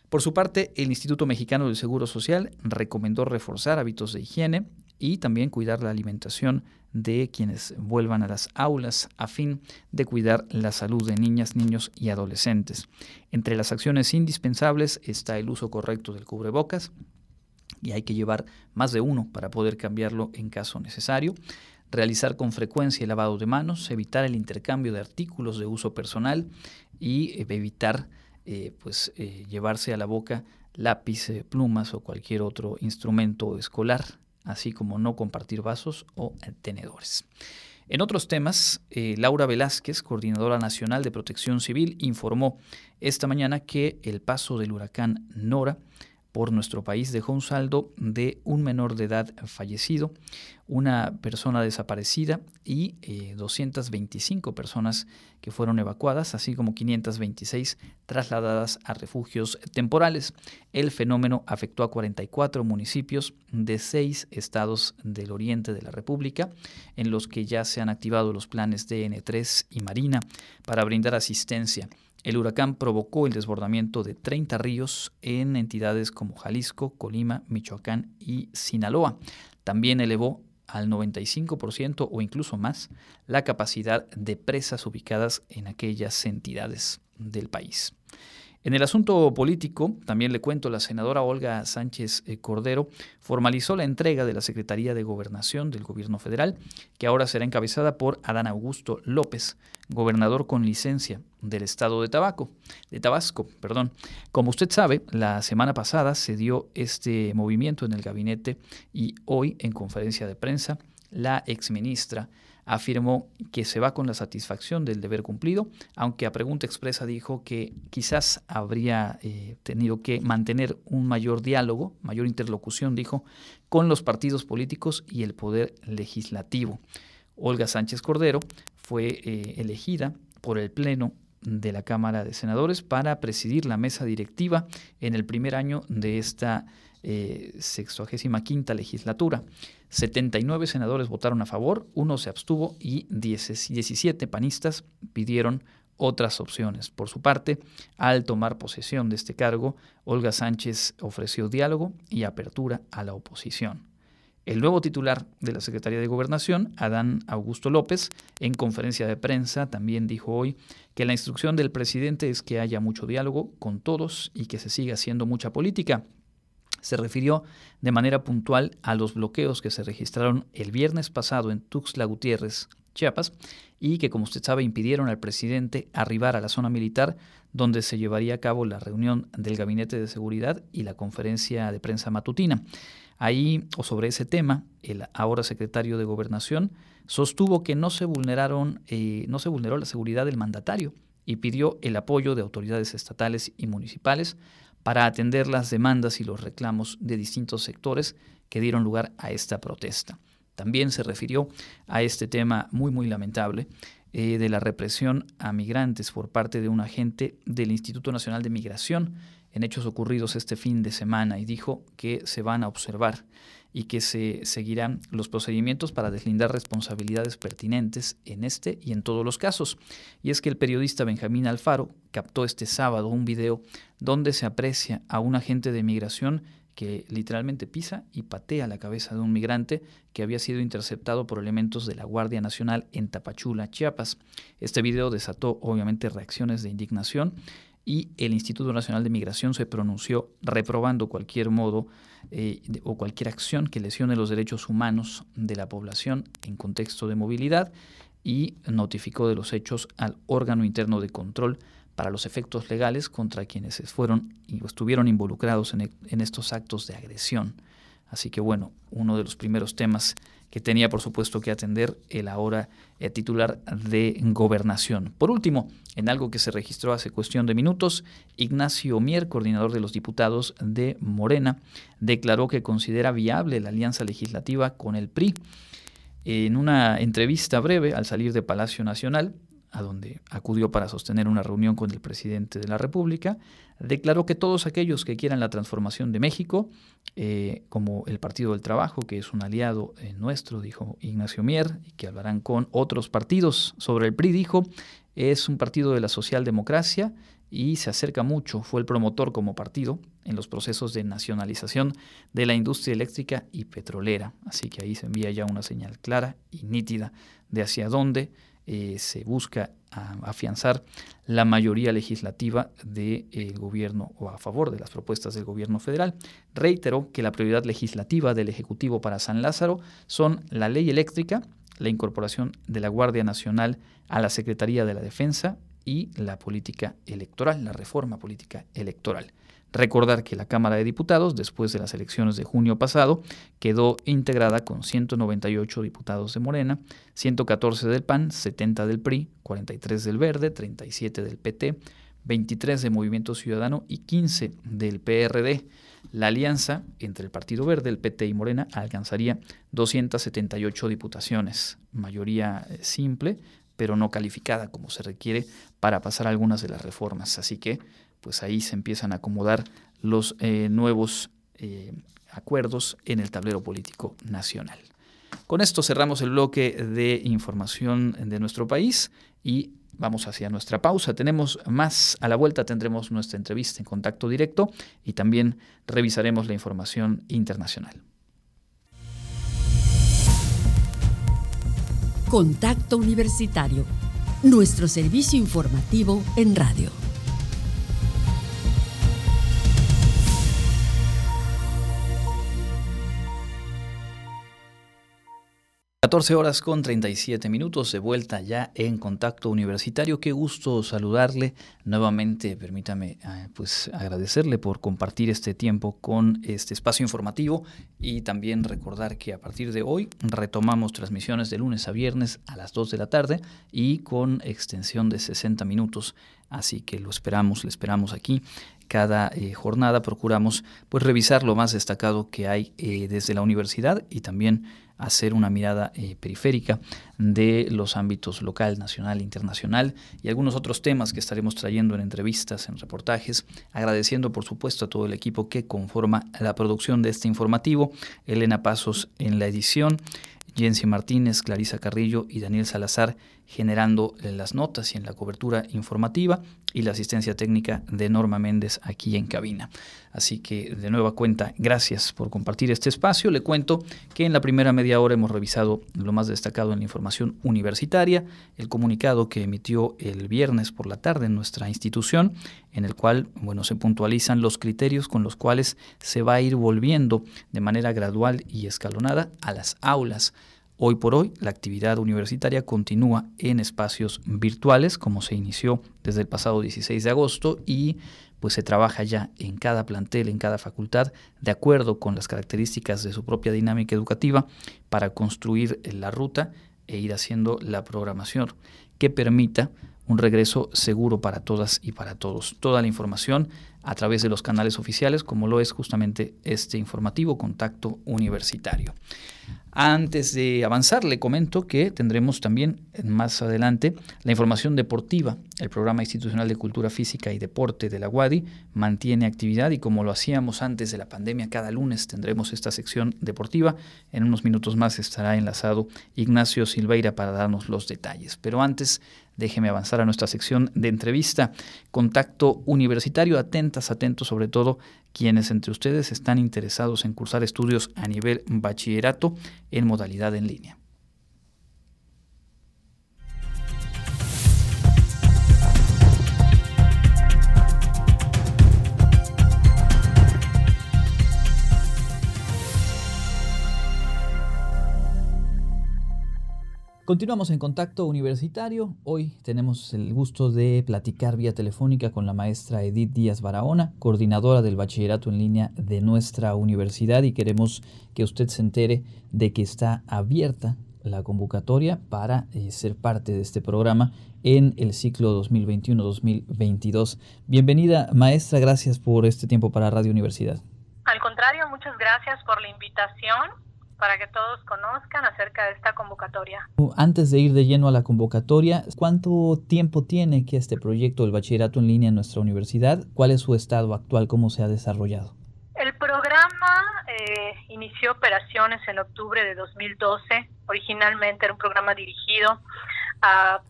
A: Por su parte, el Instituto Mexicano del Seguro Social recomendó reforzar hábitos de higiene y también cuidar la alimentación de quienes vuelvan a las aulas a fin de cuidar la salud de niñas, niños y adolescentes. Entre las acciones indispensables está el uso correcto del cubrebocas y hay que llevar más de uno para poder cambiarlo en caso necesario realizar con frecuencia el lavado de manos, evitar el intercambio de artículos de uso personal y eh, evitar eh, pues, eh, llevarse a la boca lápiz, plumas o cualquier otro instrumento escolar así como no compartir vasos o tenedores. En otros temas, eh, Laura Velázquez, coordinadora nacional de protección civil, informó esta mañana que el paso del huracán Nora por nuestro país dejó un saldo de un menor de edad fallecido, una persona desaparecida y 225 eh, personas que fueron evacuadas, así como 526 trasladadas a refugios temporales. El fenómeno afectó a 44 municipios de seis estados del oriente de la República, en los que ya se han activado los planes DN3 y Marina para brindar asistencia el huracán provocó el desbordamiento de 30 ríos en entidades como Jalisco, Colima, Michoacán y Sinaloa. También elevó al 95% o incluso más la capacidad de presas ubicadas en aquellas entidades del país. En el asunto político, también le cuento, la senadora Olga Sánchez eh, Cordero formalizó la entrega de la Secretaría de Gobernación del Gobierno Federal, que ahora será encabezada por Adán Augusto López, gobernador con licencia del estado de Tabaco, de Tabasco, perdón. Como usted sabe, la semana pasada se dio este movimiento en el gabinete y hoy en conferencia de prensa la exministra afirmó que se va con la satisfacción del deber cumplido, aunque a pregunta expresa dijo que quizás habría eh, tenido que mantener un mayor diálogo, mayor interlocución, dijo, con los partidos políticos y el poder legislativo. Olga Sánchez Cordero fue eh, elegida por el Pleno de la Cámara de Senadores para presidir la mesa directiva en el primer año de esta eh, 65 legislatura. 79 senadores votaron a favor, uno se abstuvo y 17 panistas pidieron otras opciones. Por su parte, al tomar posesión de este cargo, Olga Sánchez ofreció diálogo y apertura a la oposición. El nuevo titular de la Secretaría de Gobernación, Adán Augusto López, en conferencia de prensa también dijo hoy que la instrucción del presidente es que haya mucho diálogo con todos y que se siga haciendo mucha política. Se refirió de manera puntual a los bloqueos que se registraron el viernes pasado en Tuxtla Gutiérrez, Chiapas, y que, como usted sabe, impidieron al presidente arribar a la zona militar donde se llevaría a cabo la reunión del Gabinete de Seguridad y la conferencia de prensa matutina. Ahí, o sobre ese tema, el ahora secretario de Gobernación sostuvo que no se, vulneraron, eh, no se vulneró la seguridad del mandatario y pidió el apoyo de autoridades estatales y municipales para atender las demandas y los reclamos de distintos sectores que dieron lugar a esta protesta. También se refirió a este tema muy, muy lamentable eh, de la represión a migrantes por parte de un agente del Instituto Nacional de Migración en hechos ocurridos este fin de semana y dijo que se van a observar y que se seguirán los procedimientos para deslindar responsabilidades pertinentes en este y en todos los casos. Y es que el periodista Benjamín Alfaro captó este sábado un video donde se aprecia a un agente de migración que literalmente pisa y patea la cabeza de un migrante que había sido interceptado por elementos de la Guardia Nacional en Tapachula, Chiapas. Este video desató obviamente reacciones de indignación y el Instituto Nacional de Migración se pronunció reprobando cualquier modo eh, o cualquier acción que lesione los derechos humanos de la población en contexto de movilidad y notificó de los hechos al órgano interno de control para los efectos legales contra quienes fueron y estuvieron involucrados en, en estos actos de agresión. Así que bueno, uno de los primeros temas que tenía por supuesto que atender el ahora eh, titular de gobernación. Por último, en algo que se registró hace cuestión de minutos, Ignacio Mier, coordinador de los diputados de Morena, declaró que considera viable la alianza legislativa con el PRI. En una entrevista breve al salir de Palacio Nacional, a donde acudió para sostener una reunión con el presidente de la República, declaró que todos aquellos que quieran la transformación de México, eh, como el Partido del Trabajo, que es un aliado eh, nuestro, dijo Ignacio Mier, y que hablarán con otros partidos sobre el PRI, dijo, es un partido de la socialdemocracia y se acerca mucho, fue el promotor como partido en los procesos de nacionalización de la industria eléctrica y petrolera. Así que ahí se envía ya una señal clara y nítida de hacia dónde eh, se busca afianzar la mayoría legislativa del gobierno o a favor de las propuestas del gobierno federal. Reiteró que la prioridad legislativa del Ejecutivo para San Lázaro son la ley eléctrica, la incorporación de la Guardia Nacional a la Secretaría de la Defensa y la política electoral, la reforma política electoral. Recordar que la Cámara de Diputados, después de las elecciones de junio pasado, quedó integrada con 198 diputados de Morena, 114 del PAN, 70 del PRI, 43 del Verde, 37 del PT, 23 de Movimiento Ciudadano y 15 del PRD. La alianza entre el Partido Verde, el PT y Morena alcanzaría 278 diputaciones, mayoría eh, simple, pero no calificada como se requiere para pasar algunas de las reformas. Así que pues ahí se empiezan a acomodar los eh, nuevos eh, acuerdos en el tablero político nacional. Con esto cerramos el bloque de información de nuestro país y vamos hacia nuestra pausa. Tenemos más a la vuelta, tendremos nuestra entrevista en contacto directo y también revisaremos la información internacional.
B: Contacto Universitario, nuestro servicio informativo en radio.
A: 14 horas con 37 minutos de vuelta ya en contacto universitario. Qué gusto saludarle nuevamente. Permítame eh, pues agradecerle por compartir este tiempo con este espacio informativo y también recordar que a partir de hoy retomamos transmisiones de lunes a viernes a las 2 de la tarde y con extensión de 60 minutos. Así que lo esperamos, le esperamos aquí cada eh, jornada procuramos pues revisar lo más destacado que hay eh, desde la universidad y también hacer una mirada eh, periférica de los ámbitos local, nacional, internacional y algunos otros temas que estaremos trayendo en entrevistas, en reportajes, agradeciendo por supuesto a todo el equipo que conforma la producción de este informativo, Elena Pasos en la edición, Jensi Martínez, Clarisa Carrillo y Daniel Salazar generando las notas y en la cobertura informativa y la asistencia técnica de Norma Méndez aquí en cabina. Así que de nueva cuenta, gracias por compartir este espacio. Le cuento que en la primera media hora hemos revisado lo más destacado en la información universitaria, el comunicado que emitió el viernes por la tarde en nuestra institución, en el cual bueno, se puntualizan los criterios con los cuales se va a ir volviendo de manera gradual y escalonada a las aulas Hoy por hoy, la actividad universitaria continúa en espacios virtuales, como se inició desde el pasado 16 de agosto, y pues se trabaja ya en cada plantel, en cada facultad, de acuerdo con las características de su propia dinámica educativa, para construir la ruta e ir haciendo la programación que permita un regreso seguro para todas y para todos. Toda la información a través de los canales oficiales, como lo es justamente este informativo Contacto Universitario. Antes de avanzar, le comento que tendremos también más adelante la información deportiva. El Programa Institucional de Cultura Física y Deporte de la UADI mantiene actividad y como lo hacíamos antes de la pandemia, cada lunes tendremos esta sección deportiva. En unos minutos más estará enlazado Ignacio Silveira para darnos los detalles. Pero antes, déjeme avanzar a nuestra sección de entrevista. Contacto universitario, atentas, atentos sobre todo quienes entre ustedes están interesados en cursar estudios a nivel bachillerato en modalidad en línea. Continuamos en contacto universitario. Hoy tenemos el gusto de platicar vía telefónica con la maestra Edith Díaz Barahona, coordinadora del bachillerato en línea de nuestra universidad y queremos que usted se entere de que está abierta la convocatoria para eh, ser parte de este programa en el ciclo 2021-2022. Bienvenida maestra, gracias por este tiempo para Radio Universidad.
I: Al contrario, muchas gracias por la invitación para que todos conozcan acerca de esta convocatoria.
A: Antes de ir de lleno a la convocatoria, ¿cuánto tiempo tiene que este proyecto del bachillerato en línea en nuestra universidad? ¿Cuál es su estado actual? ¿Cómo se ha desarrollado?
I: El programa eh, inició operaciones en octubre de 2012. Originalmente era un programa dirigido a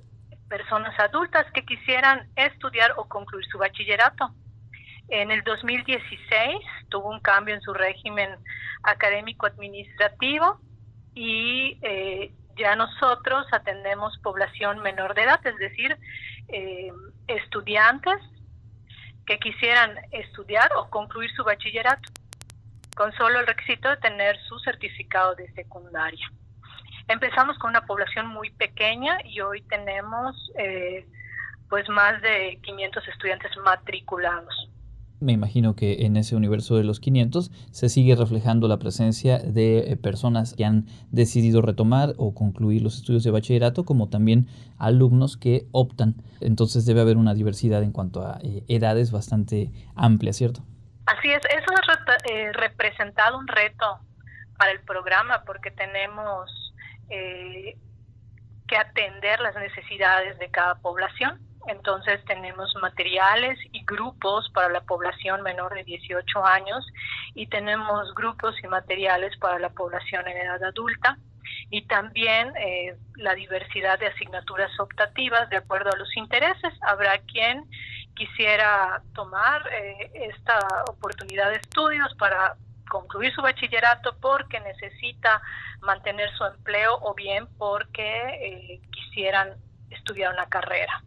I: personas adultas que quisieran estudiar o concluir su bachillerato. En el 2016 tuvo un cambio en su régimen académico-administrativo y eh, ya nosotros atendemos población menor de edad, es decir, eh, estudiantes que quisieran estudiar o concluir su bachillerato con solo el requisito de tener su certificado de secundaria. Empezamos con una población muy pequeña y hoy tenemos eh, pues más de 500 estudiantes matriculados.
A: Me imagino que en ese universo de los 500 se sigue reflejando la presencia de eh, personas que han decidido retomar o concluir los estudios de bachillerato, como también alumnos que optan. Entonces debe haber una diversidad en cuanto a eh, edades bastante amplia, ¿cierto?
I: Así es, eso ha eh, representado un reto para el programa porque tenemos que atender las necesidades de cada población entonces tenemos materiales y grupos para la población menor de 18 años y tenemos grupos y materiales para la población en edad adulta y también eh, la diversidad de asignaturas optativas de acuerdo a los intereses. Habrá quien quisiera tomar eh, esta oportunidad de estudios para concluir su bachillerato porque necesita mantener su empleo o bien porque eh, quisieran estudiar una carrera.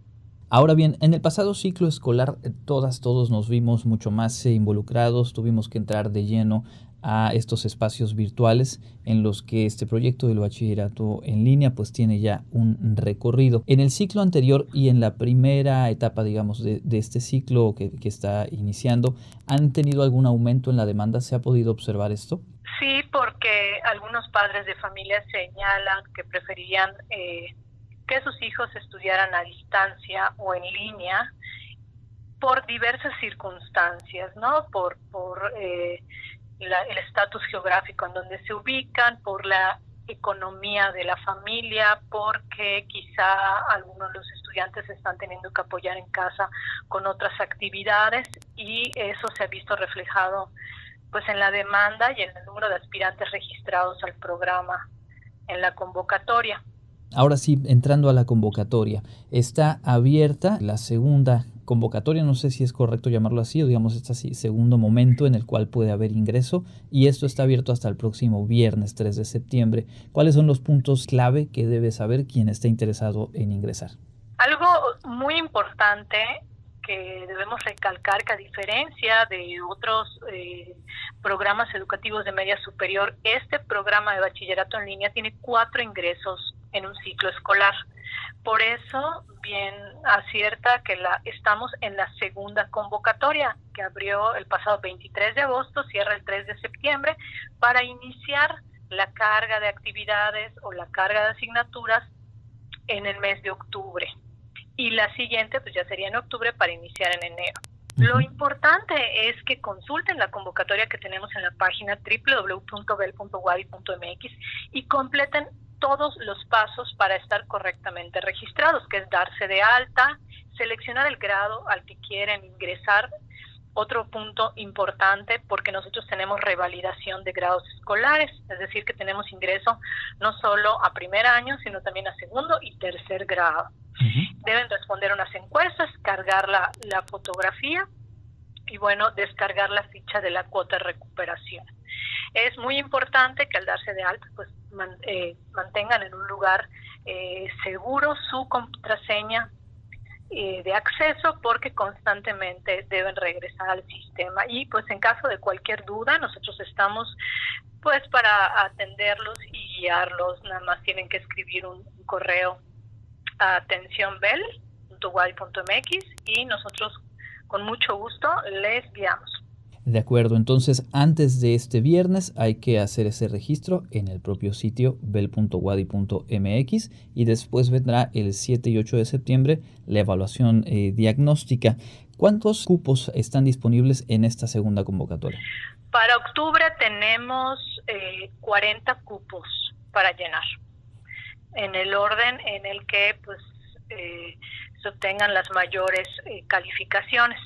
A: Ahora bien, en el pasado ciclo escolar eh, todas, todos nos vimos mucho más eh, involucrados, tuvimos que entrar de lleno a estos espacios virtuales en los que este proyecto del bachillerato en línea pues tiene ya un recorrido. En el ciclo anterior y en la primera etapa digamos de, este ciclo que, está iniciando, ¿han tenido algún aumento en la demanda? ¿Se ha podido observar esto?
I: Sí, porque algunos padres de familia señalan que preferirían eh, que sus hijos estudiaran a distancia o en línea por diversas circunstancias, ¿no? Por, por eh, el estatus geográfico en donde se ubican, por la economía de la familia, porque quizá algunos de los estudiantes están teniendo que apoyar en casa con otras actividades y eso se ha visto reflejado pues en la demanda y en el número de aspirantes registrados al programa en la convocatoria.
A: Ahora sí, entrando a la convocatoria, está abierta la segunda convocatoria, no sé si es correcto llamarlo así, o digamos este segundo momento en el cual puede haber ingreso, y esto está abierto hasta el próximo viernes 3 de septiembre. ¿Cuáles son los puntos clave que debe saber quien esté interesado en ingresar?
I: Algo muy importante que debemos recalcar que a diferencia de otros eh, programas educativos de media superior, este programa de bachillerato en línea tiene cuatro ingresos en un ciclo escolar. Por eso, bien acierta que la, estamos en la segunda convocatoria que abrió el pasado 23 de agosto, cierra el 3 de septiembre, para iniciar la carga de actividades o la carga de asignaturas en el mes de octubre y la siguiente pues ya sería en octubre para iniciar en enero. Lo importante es que consulten la convocatoria que tenemos en la página www.bel.wadi.mx y completen todos los pasos para estar correctamente registrados, que es darse de alta, seleccionar el grado al que quieren ingresar. Otro punto importante porque nosotros tenemos revalidación de grados escolares, es decir, que tenemos ingreso no solo a primer año, sino también a segundo y tercer grado. Deben responder unas encuestas, cargar la, la fotografía y bueno, descargar la ficha de la cuota de recuperación. Es muy importante que al darse de alta, pues eh, mantengan en un lugar eh, seguro su contraseña eh, de acceso porque constantemente deben regresar al sistema y pues en caso de cualquier duda nosotros estamos pues para atenderlos y guiarlos nada más tienen que escribir un correo atenciónbel.guay.mx y nosotros con mucho gusto les guiamos.
A: De acuerdo, entonces antes de este viernes hay que hacer ese registro en el propio sitio bel.wadi.mx y después vendrá el 7 y 8 de septiembre la evaluación eh, diagnóstica. ¿Cuántos cupos están disponibles en esta segunda convocatoria?
I: Para octubre tenemos 40 eh, cupos para llenar en el orden en el que pues eh, se obtengan las mayores eh, calificaciones.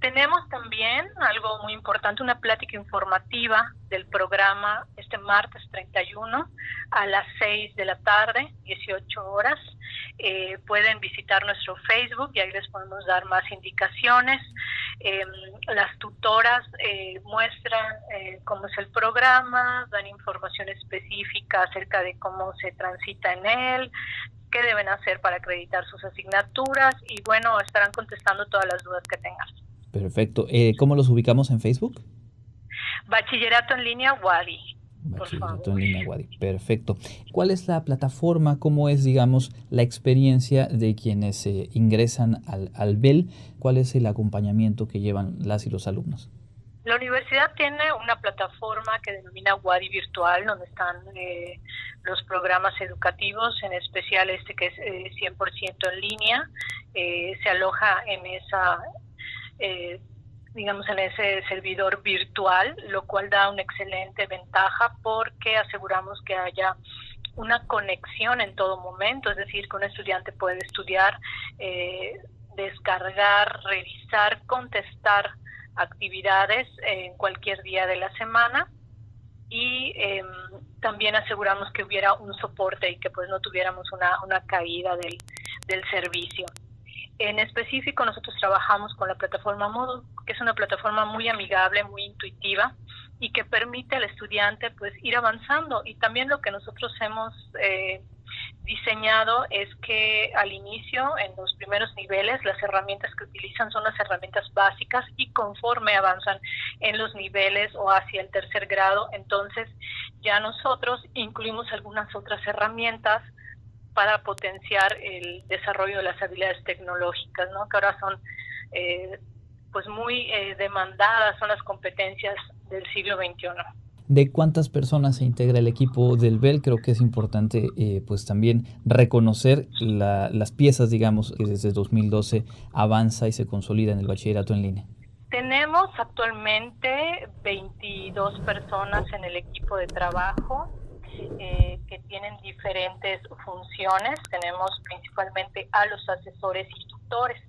I: Tenemos también algo muy importante, una plática informativa del programa este martes 31 a las 6 de la tarde, 18 horas. Eh, pueden visitar nuestro Facebook y ahí les podemos dar más indicaciones. Em, las tutoras eh, muestran eh, cómo es el programa, dan información específica acerca de cómo se transita en él, qué deben hacer para acreditar sus asignaturas y bueno, estarán contestando todas las dudas que tengan.
A: Perfecto. Eh, ¿Cómo los ubicamos en Facebook?
I: Bachillerato en línea Wadi.
A: Bachillerato en línea Wadi. Perfecto. ¿Cuál es la plataforma? ¿Cómo es, digamos, la experiencia de quienes eh, ingresan al, al BEL? ¿Cuál es el acompañamiento que llevan las y los alumnos?
I: La universidad tiene una plataforma que denomina Wadi Virtual, donde están eh, los programas educativos, en especial este que es 100% en línea. se aloja en esa eh, digamos, en ese servidor virtual, lo cual da una excelente ventaja porque aseguramos que haya una conexión en todo momento, es decir, que un estudiante puede estudiar, eh, descargar, revisar, contestar actividades en cualquier día de la semana y em, también aseguramos que hubiera un soporte y que pues no tuviéramos una, una caída del, del servicio. En específico, nosotros trabajamos con la plataforma Moodle, que es una plataforma muy amigable, muy intuitiva y que permite al estudiante pues ir avanzando. Y también lo que nosotros hemos eh, diseñado es que al inicio, en los primeros niveles, las herramientas que utilizan son las herramientas básicas y conforme avanzan en los niveles o hacia el tercer grado, entonces ya nosotros incluimos algunas otras herramientas para potenciar el desarrollo de las habilidades tecnológicas, ¿no? que ahora son eh, pues muy eh, demandadas, son las competencias del siglo XXI.
A: ¿De cuántas personas se integra el equipo del BEL? Creo que es importante eh, pues también reconocer las piezas, digamos, que desde 2012 avanza y se consolida en el bachillerato en línea.
I: Tenemos actualmente 22 personas en el equipo de trabajo eh, tienen diferentes funciones. Tenemos principalmente a los asesores y tutores.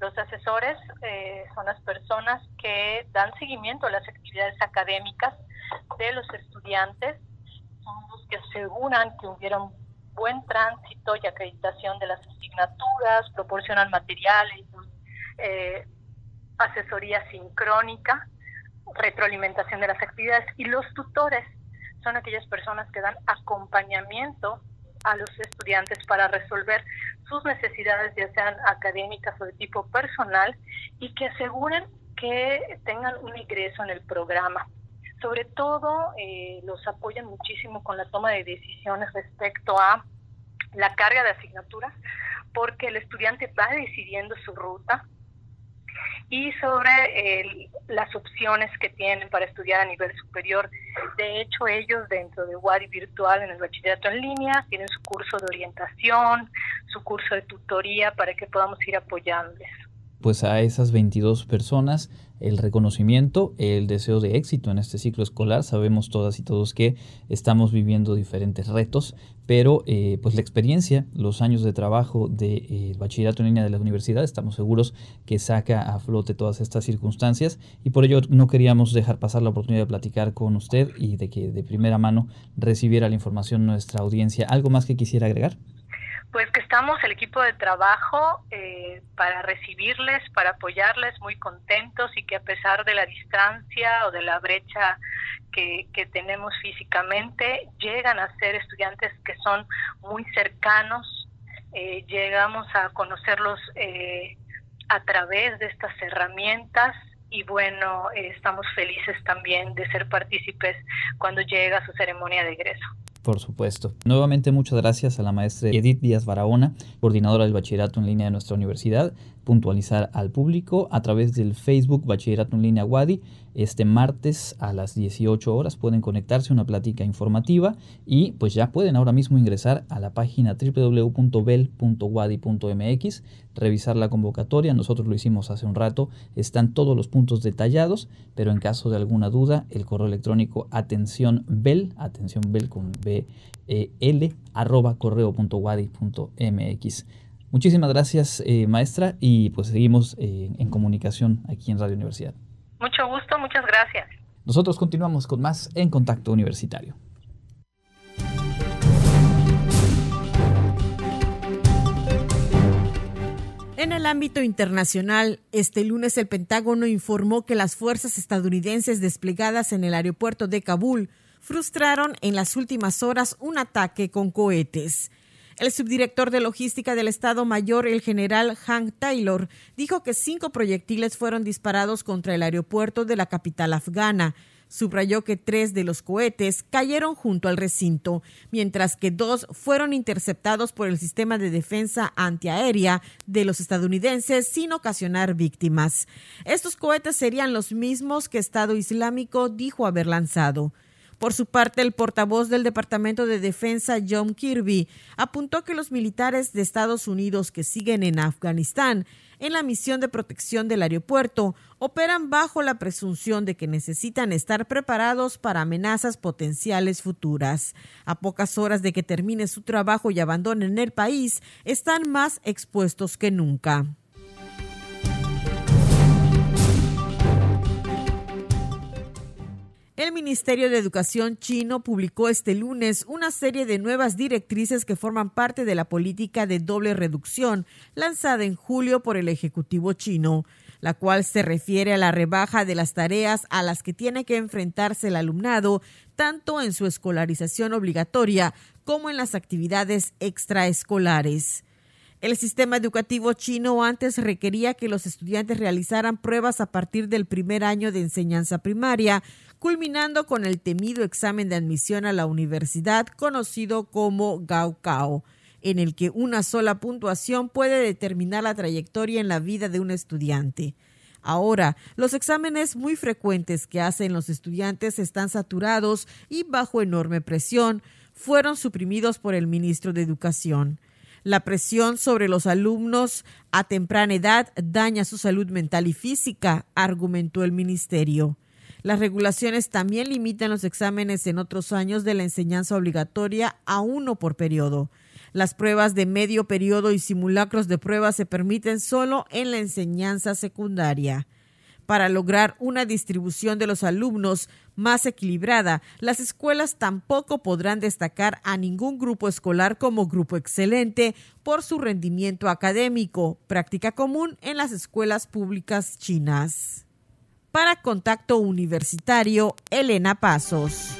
I: Los asesores eh, son las personas que dan seguimiento a las actividades académicas de los estudiantes, son los que aseguran que hubiera un buen tránsito y acreditación de las asignaturas, proporcionan materiales, eh, asesoría sincrónica, retroalimentación de las actividades y los tutores son aquellas personas que dan acompañamiento a los estudiantes para resolver sus necesidades, ya sean académicas o de tipo personal, y que aseguren que tengan un ingreso en el programa. Sobre todo, eh, los apoyan muchísimo con la toma de decisiones respecto a la carga de asignaturas, porque el estudiante va decidiendo su ruta, y sobre las opciones que tienen para estudiar a nivel superior. De hecho, ellos dentro de Wadi Virtual en el bachillerato en línea tienen su curso de orientación, su curso de tutoría para que podamos ir apoyándoles.
A: Pues a esas 22 personas el reconocimiento, el deseo de éxito en este ciclo escolar. Sabemos todas y todos que estamos viviendo diferentes retos, pero eh, pues la experiencia, los años de trabajo de eh, bachillerato en línea de la universidad, estamos seguros que saca a flote todas estas circunstancias y por ello no queríamos dejar pasar la oportunidad de platicar con usted y de que de primera mano recibiera la información nuestra audiencia. ¿Algo más que quisiera agregar?
I: Pues que estamos el equipo de trabajo eh, para recibirles, para apoyarles, muy contentos y que a pesar de la distancia o de la brecha que, que tenemos físicamente, llegan a ser estudiantes que son muy cercanos, eh, llegamos a conocerlos eh, a través de estas herramientas y bueno, estamos felices también de ser partícipes cuando llega su ceremonia de egreso.
A: Por supuesto. Nuevamente muchas gracias a la maestra Edith Díaz Barahona, coordinadora del bachillerato en línea de nuestra universidad, puntualizar al público a través del Facebook Bachillerato en línea Wadi. Este martes a las 18 horas pueden conectarse a una plática informativa y pues ya pueden ahora mismo ingresar a la página www.bel.wadi.mx, revisar la convocatoria, nosotros lo hicimos hace un rato, están todos los puntos detallados, pero en caso de alguna duda, el correo electrónico atención bel, atención bel con B e L, arroba correo.wadi.mx. Muchísimas gracias, eh, maestra, y pues seguimos eh, en comunicación aquí en Radio Universidad.
I: Mucho gusto, muchas gracias.
A: Nosotros continuamos con más en Contacto Universitario.
J: En el ámbito internacional, este lunes el Pentágono informó que las fuerzas estadounidenses desplegadas en el aeropuerto de Kabul frustraron en las últimas horas un ataque con cohetes. El subdirector de logística del Estado Mayor, el general Hank Taylor, dijo que cinco proyectiles fueron disparados contra el aeropuerto de la capital afgana. Subrayó que tres de los cohetes cayeron junto al recinto, mientras que dos fueron interceptados por el sistema de defensa antiaérea de los estadounidenses sin ocasionar víctimas. Estos cohetes serían los mismos que Estado Islámico dijo haber lanzado. Por su parte, el portavoz del Departamento de Defensa, John Kirby, apuntó que los militares de Estados Unidos que siguen en Afganistán en la misión de protección del aeropuerto operan bajo la presunción de que necesitan estar preparados para amenazas potenciales futuras. A pocas horas de que termine su trabajo y abandonen el país, están más expuestos que nunca. El Ministerio de Educación chino publicó este lunes una serie de nuevas directrices que forman parte de la política de doble reducción lanzada en julio por el Ejecutivo chino, la cual se refiere a la rebaja de las tareas a las que tiene que enfrentarse el alumnado, tanto en su escolarización obligatoria como en las actividades extraescolares. El sistema educativo chino antes requería que los estudiantes realizaran pruebas a partir del primer año de enseñanza primaria, culminando con el temido examen de admisión a la universidad conocido como Gaokao, en el que una sola puntuación puede determinar la trayectoria en la vida de un estudiante. Ahora, los exámenes muy frecuentes que hacen los estudiantes están saturados y bajo enorme presión, fueron suprimidos por el ministro de Educación. La presión sobre los alumnos a temprana edad daña su salud mental y física, argumentó el ministerio. Las regulaciones también limitan los exámenes en otros años de la enseñanza obligatoria a uno por periodo. Las pruebas de medio periodo y simulacros de pruebas se permiten solo en la enseñanza secundaria. Para lograr una distribución de los alumnos más equilibrada, las escuelas tampoco podrán destacar a ningún grupo escolar como grupo excelente por su rendimiento académico, práctica común en las escuelas públicas chinas. Para Contacto Universitario, Elena Pasos.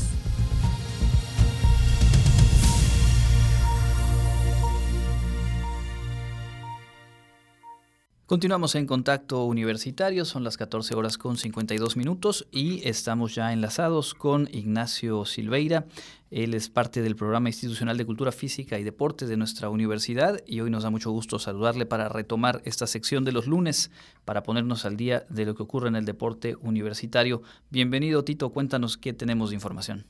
A: Continuamos en contacto universitario, son las 14 horas con 52 minutos y estamos ya enlazados con Ignacio Silveira. Él es parte del programa institucional de cultura física y deportes de nuestra universidad y hoy nos da mucho gusto saludarle para retomar esta sección de los lunes para ponernos al día de lo que ocurre en el deporte universitario. Bienvenido Tito, cuéntanos qué tenemos de información.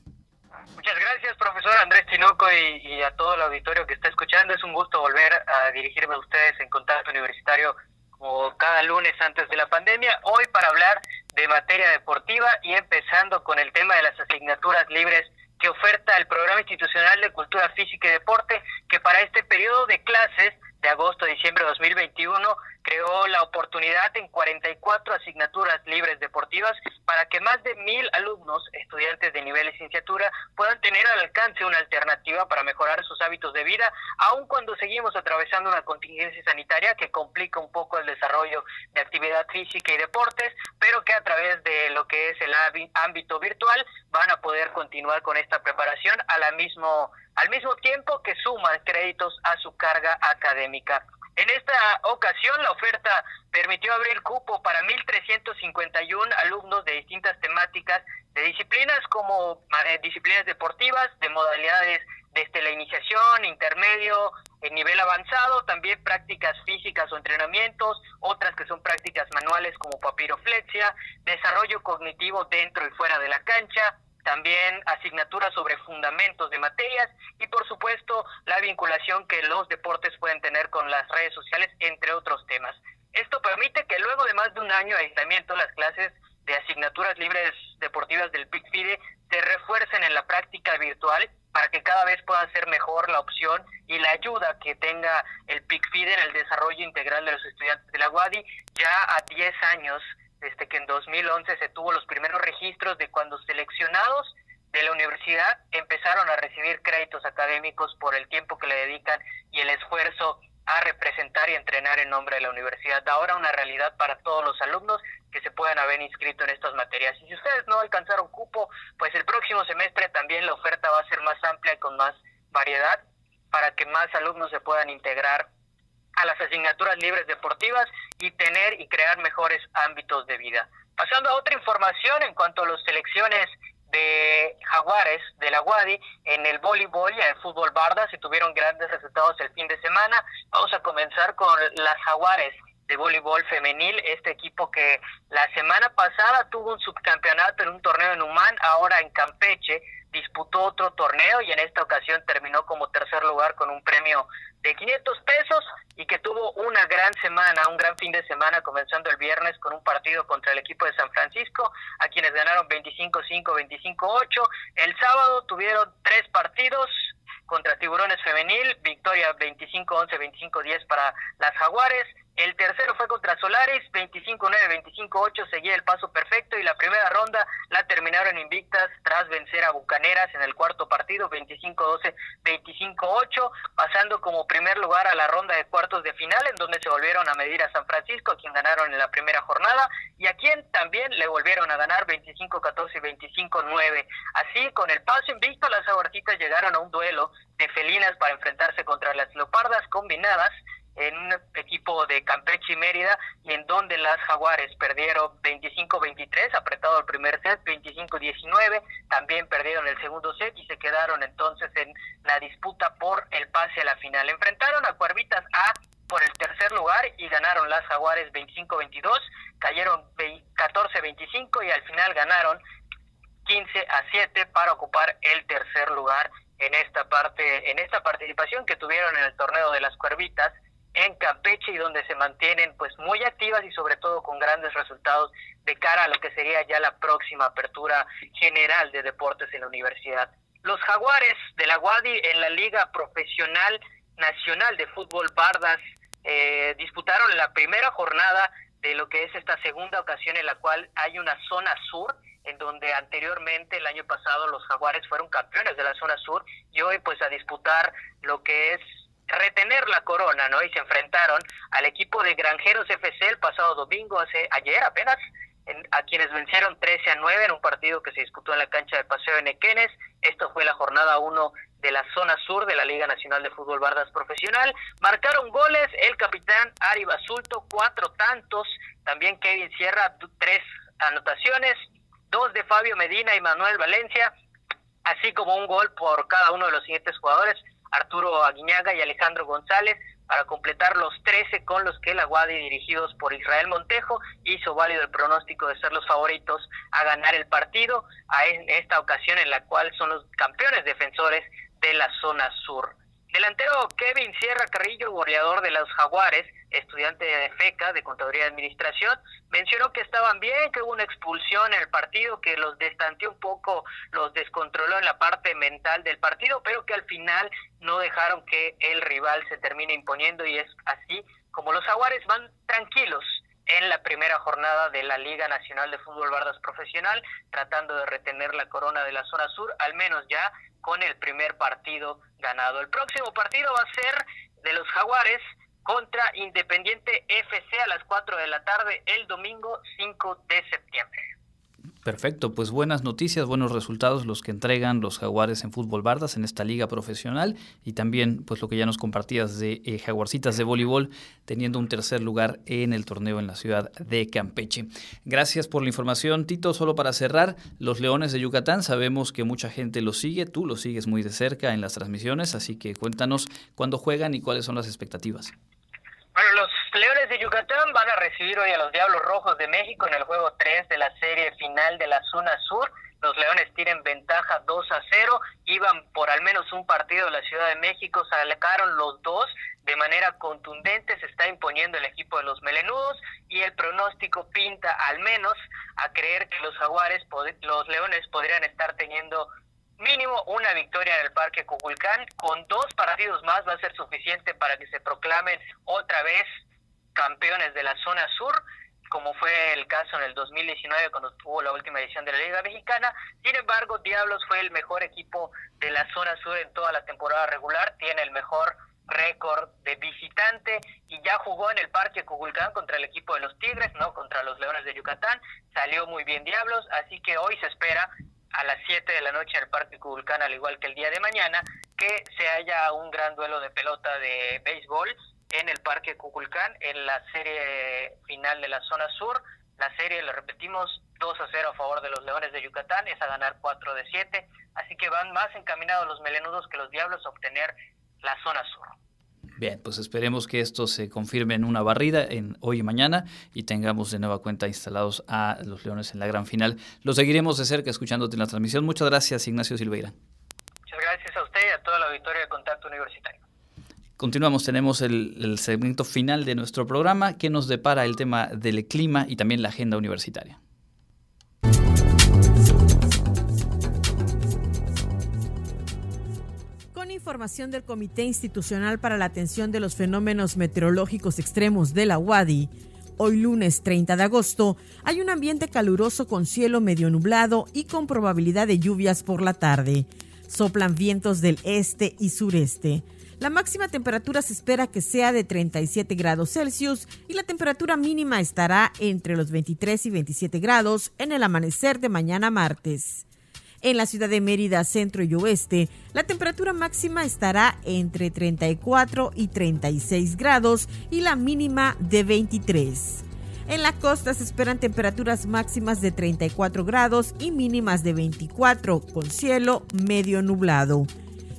K: Muchas gracias, profesor Andrés Tinoco y, y, a todo el auditorio que está escuchando. Es un gusto volver a dirigirme a ustedes en Contacto Universitario como cada lunes antes de la pandemia, hoy para hablar de materia deportiva y empezando con el tema de las asignaturas libres que oferta el Programa Institucional de Cultura Física y Deporte, que para este periodo de clases de agosto a diciembre de 2021 creó la oportunidad en 44 asignaturas libres deportivas para que más de mil alumnos, estudiantes de nivel licenciatura, puedan tener al alcance una alternativa para mejorar sus hábitos de vida, aun cuando seguimos atravesando una contingencia sanitaria que complica un poco el desarrollo de actividad física y deportes, pero que a través de lo que es el ámbito virtual van a poder continuar con esta preparación a la mismo, al mismo tiempo que suman créditos a su carga académica. En esta ocasión, la oferta permitió abrir cupo para 1.351 alumnos de distintas temáticas, de disciplinas como eh, disciplinas deportivas, de modalidades desde la iniciación, intermedio, en nivel avanzado, también prácticas físicas o entrenamientos, otras que son prácticas manuales como papiroflexia, desarrollo cognitivo dentro y fuera de la cancha, también asignaturas sobre fundamentos de materias y por supuesto la vinculación que los deportes pueden tener con las redes sociales, entre otros temas. Esto permite que luego de más de un año de aislamiento las clases de asignaturas libres deportivas del PICFIDE se refuercen en la práctica virtual para que cada vez pueda ser mejor la opción y la ayuda que tenga el PICFIDE en el desarrollo integral de los estudiantes de la UADI ya a 10 años desde que en 2011 se tuvo los primeros registros de cuando seleccionados de la universidad empezaron a recibir créditos académicos por el tiempo que le dedican y el esfuerzo a representar y entrenar en nombre de la universidad. Ahora una realidad para todos los alumnos que se puedan haber inscrito en estas materias. Y si ustedes no alcanzaron cupo, pues el próximo semestre también la oferta va a ser más amplia y con más variedad para que más alumnos se puedan integrar a las asignaturas libres deportivas y tener y crear mejores ámbitos de vida. Pasando a otra información en cuanto a las selecciones de Jaguares de la Wadi en el voleibol y en el fútbol barda se tuvieron grandes resultados el fin de semana. Vamos a comenzar con las Jaguares de voleibol femenil, este equipo que la semana pasada tuvo un subcampeonato en un torneo en Humán, ahora en Campeche, disputó otro torneo y en esta ocasión terminó como tercer lugar con un premio de 500 pesos y que tuvo una gran semana, un gran fin de semana comenzando el viernes con un partido contra el equipo de San Francisco, a quienes ganaron 25-5, 25-8. El sábado tuvieron tres partidos contra Tiburones Femenil, victoria 25-11, 25-10 para las Jaguares. El tercero fue contra Solaris, 25-9, 25-8, seguía el paso perfecto y la primera ronda la terminaron invictas tras vencer a Bucaneras en el cuarto partido, 25-12, 25-8, pasando como primer lugar a la ronda de cuartos de final, en donde se volvieron a medir a San Francisco, a quien ganaron en la primera jornada, y a quien también le volvieron a ganar 25-14 y 25-9. Así, con el paso invicto, las aguarcitas llegaron a un duelo de felinas para enfrentarse contra las leopardas combinadas, en un equipo de Campeche y Mérida y en donde las Jaguares perdieron 25-23, apretado el primer set, 25-19, también perdieron el segundo set y se quedaron entonces en la disputa por el pase a la final. Enfrentaron a Cuervitas A por el tercer lugar y ganaron las Jaguares 25-22, cayeron 14-25 y al final ganaron 15 a 7 para ocupar el tercer lugar en esta parte en esta participación que tuvieron en el torneo de las Cuervitas en Campeche y donde se mantienen pues muy activas y sobre todo con grandes resultados de cara a lo que sería ya la próxima apertura general de deportes en la universidad. Los jaguares de la Guadi en la Liga Profesional Nacional de Fútbol Bardas eh, disputaron la primera jornada de lo que es esta segunda ocasión en la cual hay una zona sur en donde anteriormente el año pasado los jaguares fueron campeones de la zona sur y hoy pues a disputar lo que es retener la corona, ¿no? Y se enfrentaron al equipo de Granjeros FC el pasado domingo, hace ayer apenas, a quienes vencieron 13 a 9 en un partido que se disputó en la cancha de Paseo de Nequenes. Esto fue la jornada 1 de la zona sur de la Liga Nacional de Fútbol Bardas Profesional. Marcaron goles el capitán Ari Basulto, cuatro tantos, también Kevin Sierra, tres anotaciones, dos de Fabio Medina y Manuel Valencia, así como un gol por cada uno de los siguientes jugadores, Arturo Aguiñaga y Alejandro González, para completar los 13 con los que la Guadi, dirigidos por Israel Montejo, hizo válido el pronóstico de ser los favoritos a ganar el partido, a en esta ocasión en la cual son los campeones defensores de la zona sur. Delantero Kevin Sierra Carrillo, goleador de los Jaguares, estudiante de FECA, de Contaduría de Administración, mencionó que estaban bien, que hubo una expulsión en el partido, que los destanteó un poco, los descontroló en la parte mental del partido, pero que al final no dejaron que el rival se termine imponiendo y es así como los Jaguares van tranquilos en la primera jornada de la Liga Nacional de Fútbol Bardas Profesional, tratando de retener la corona de la zona sur, al menos ya con el primer partido ganado. El próximo partido va a ser de los Jaguares contra Independiente FC a las 4 de la tarde el domingo 5 de septiembre.
A: Perfecto, pues buenas noticias, buenos resultados los que entregan los Jaguares en fútbol Bardas en esta liga profesional y también pues lo que ya nos compartías de eh, Jaguarcitas de voleibol teniendo un tercer lugar en el torneo en la ciudad de Campeche. Gracias por la información, Tito. Solo para cerrar, los Leones de Yucatán, sabemos que mucha gente los sigue, tú los sigues muy de cerca en las transmisiones, así que cuéntanos cuándo juegan y cuáles son las expectativas.
K: Bueno, los Leones de Yucatán van a recibir hoy a los Diablos Rojos de México en el juego 3 de la serie final de la zona sur. Los Leones tienen ventaja 2 a 0, iban por al menos un partido de la Ciudad de México, sacaron los dos de manera contundente, se está imponiendo el equipo de los Melenudos y el pronóstico pinta al menos a creer que los Jaguares, los Leones podrían estar teniendo mínimo una victoria en el Parque Cuculcán. Con dos partidos más va a ser suficiente para que se proclamen otra vez campeones de la zona sur, como fue el caso en el 2019 cuando tuvo la última edición de la Liga Mexicana. Sin embargo, Diablos fue el mejor equipo de la zona sur en toda la temporada regular, tiene el mejor récord de visitante y ya jugó en el Parque Cuculcán contra el equipo de los Tigres, no contra los Leones de Yucatán. Salió muy bien Diablos, así que hoy se espera a las 7 de la noche en el Parque Cuculcán, al igual que el día de mañana, que se haya un gran duelo de pelota de béisbol en el Parque Cuculcán en la serie final de la zona sur. La serie, lo repetimos, 2 a 0 a favor de los Leones de Yucatán, es a ganar 4 de 7, así que van más encaminados los melenudos que los Diablos a obtener la zona sur.
A: Bien, pues esperemos que esto se confirme en una barrida en hoy y mañana y tengamos de nueva cuenta instalados a los Leones en la gran final. Lo seguiremos de cerca escuchándote en la transmisión. Muchas gracias, Ignacio Silveira.
K: Muchas gracias a usted y a toda la auditoría de Contacto Universitario.
A: Continuamos, tenemos el, segmento final de nuestro programa que nos depara el tema del clima y también la agenda universitaria.
J: información del Comité Institucional para la Atención de los Fenómenos Meteorológicos Extremos de la UADI, hoy lunes 30 de agosto, hay un ambiente caluroso con cielo medio nublado y con probabilidad de lluvias por la tarde. Soplan vientos del este y sureste. La máxima temperatura se espera que sea de 37 grados Celsius y la temperatura mínima estará entre los 23 y 27 grados en el amanecer de mañana martes. En la ciudad de Mérida, centro y oeste, la temperatura máxima estará entre 34 y 36 grados y la mínima de 23. En la costa se esperan temperaturas máximas de 34 grados y mínimas de 24, con cielo medio nublado.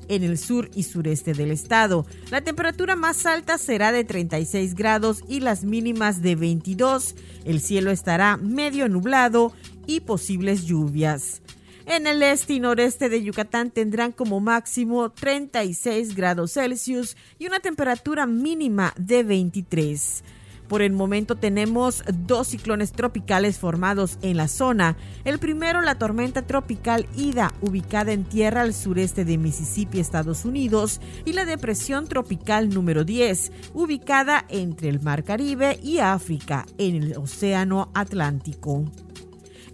J: En el sur y sureste del estado, la temperatura más alta será de 36 grados y las mínimas de 22. El cielo estará medio nublado y posibles lluvias. En el este y noreste de Yucatán tendrán como máximo 36 grados Celsius y una temperatura mínima de 23. Por el momento tenemos dos ciclones tropicales formados en la zona. El primero, la tormenta tropical Ida, ubicada en tierra al sureste de Mississippi, Estados Unidos, y la depresión tropical número 10, ubicada entre el Mar Caribe y África, en el Océano Atlántico.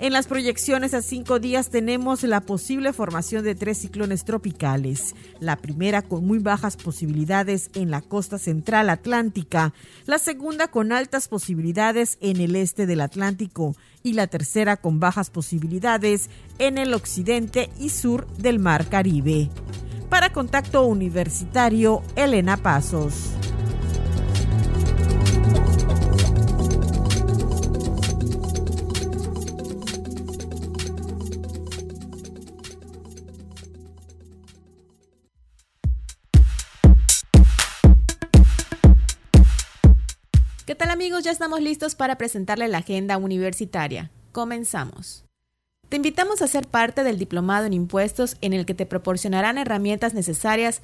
J: En las proyecciones a cinco días tenemos la posible formación de tres ciclones tropicales. La primera con muy bajas posibilidades en la costa central atlántica, la segunda con altas posibilidades en el este del Atlántico y la tercera con bajas posibilidades en el occidente y sur del Mar Caribe. Para Contacto Universitario, Elena Pasos.
L: Ya estamos listos para presentarle la agenda universitaria. Comenzamos. Te invitamos a ser parte del diplomado en impuestos en el que te proporcionarán herramientas necesarias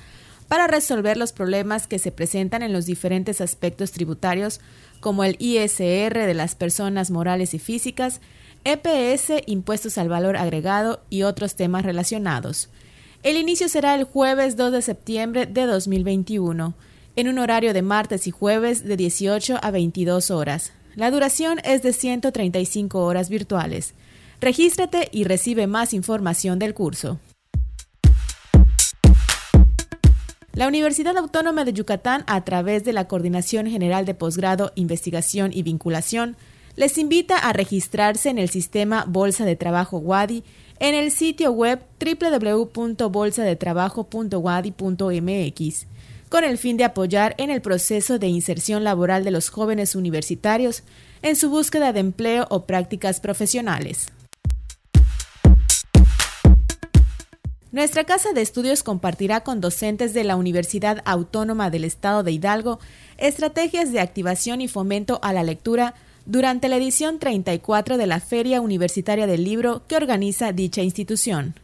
L: para resolver los problemas que se presentan en los diferentes aspectos tributarios como el ISR de las personas morales y físicas, EPS, impuestos al valor agregado y otros temas relacionados. El inicio será el jueves 2 de septiembre de 2021 en un horario de martes y jueves de 18 a 22 horas. La duración es de 135 horas virtuales. Regístrate y recibe más información del curso. La Universidad Autónoma de Yucatán, a través de la Coordinación General de Posgrado, Investigación y Vinculación, les invita a registrarse en el sistema Bolsa de Trabajo WADI en el sitio web www.bolsadetrabajo.wadi.mx con el fin de apoyar en el proceso de inserción laboral de los jóvenes universitarios en su búsqueda de empleo o prácticas profesionales. Nuestra casa de estudios compartirá con docentes de la Universidad Autónoma del Estado de Hidalgo estrategias de activación y fomento a la lectura durante la edición 34 de la Feria Universitaria del Libro que organiza dicha institución.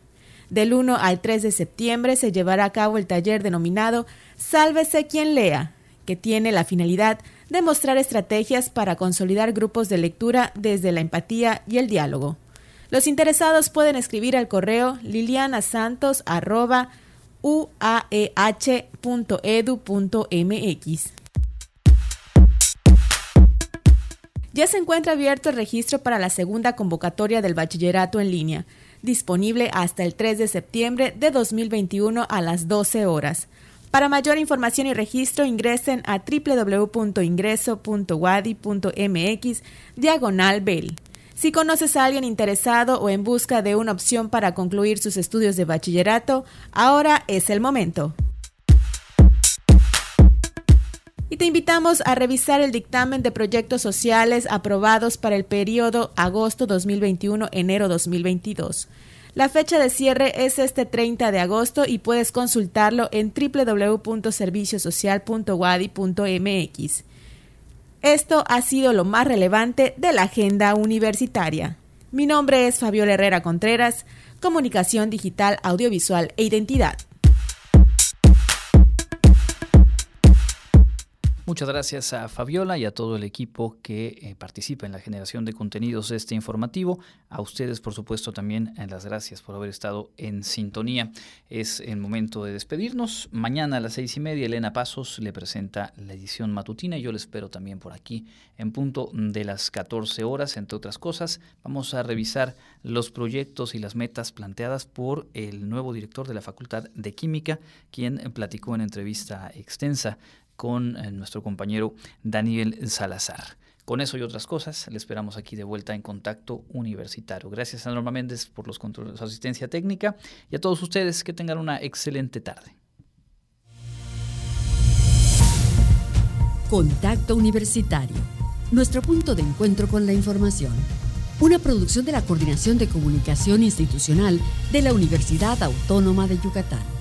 L: Del 1 al 3 de septiembre se llevará a cabo el taller denominado Sálvese quien lea, que tiene la finalidad de mostrar estrategias para consolidar grupos de lectura desde la empatía y el diálogo. Los interesados pueden escribir al correo lilianasantos.uaeh.edu.mx. Ya se encuentra abierto el registro para la segunda convocatoria del bachillerato en línea, disponible hasta el 3 de septiembre de 2021 a las 12 horas. Para mayor información y registro ingresen a www.ingreso.wadi.mx diagonal bel. Si conoces a alguien interesado o en busca de una opción para concluir sus estudios de bachillerato, ahora es el momento. Y te invitamos a revisar el dictamen de proyectos sociales aprobados para el periodo agosto 2021-enero 2022. La fecha de cierre es este 30 de agosto y puedes consultarlo en www.serviciosocial.wadi.mx. Esto ha sido lo más relevante de la agenda universitaria. Mi nombre es Fabiola Herrera Contreras, Comunicación Digital, Audiovisual e Identidad.
A: Muchas gracias a Fabiola y a todo el equipo que eh, participa en la generación de contenidos de este informativo. A ustedes, por supuesto, también eh, las gracias por haber estado en sintonía. Es el momento de despedirnos. Mañana a las seis y media, Elena Pasos le presenta la edición matutina y yo le espero también por aquí en punto de las 14 horas, entre otras cosas. Vamos a revisar los proyectos y las metas planteadas por el nuevo director de la Facultad de Química, quien platicó en entrevista extensa con eh, nuestro compañero Daniel Salazar. Con eso y otras cosas, le esperamos aquí de vuelta en Contacto Universitario. Gracias a Norma Méndez por los controles, su asistencia técnica y a todos ustedes que tengan una excelente tarde.
B: Contacto Universitario, nuestro punto de encuentro con la información. Una producción de la Coordinación de Comunicación Institucional de la Universidad Autónoma de Yucatán.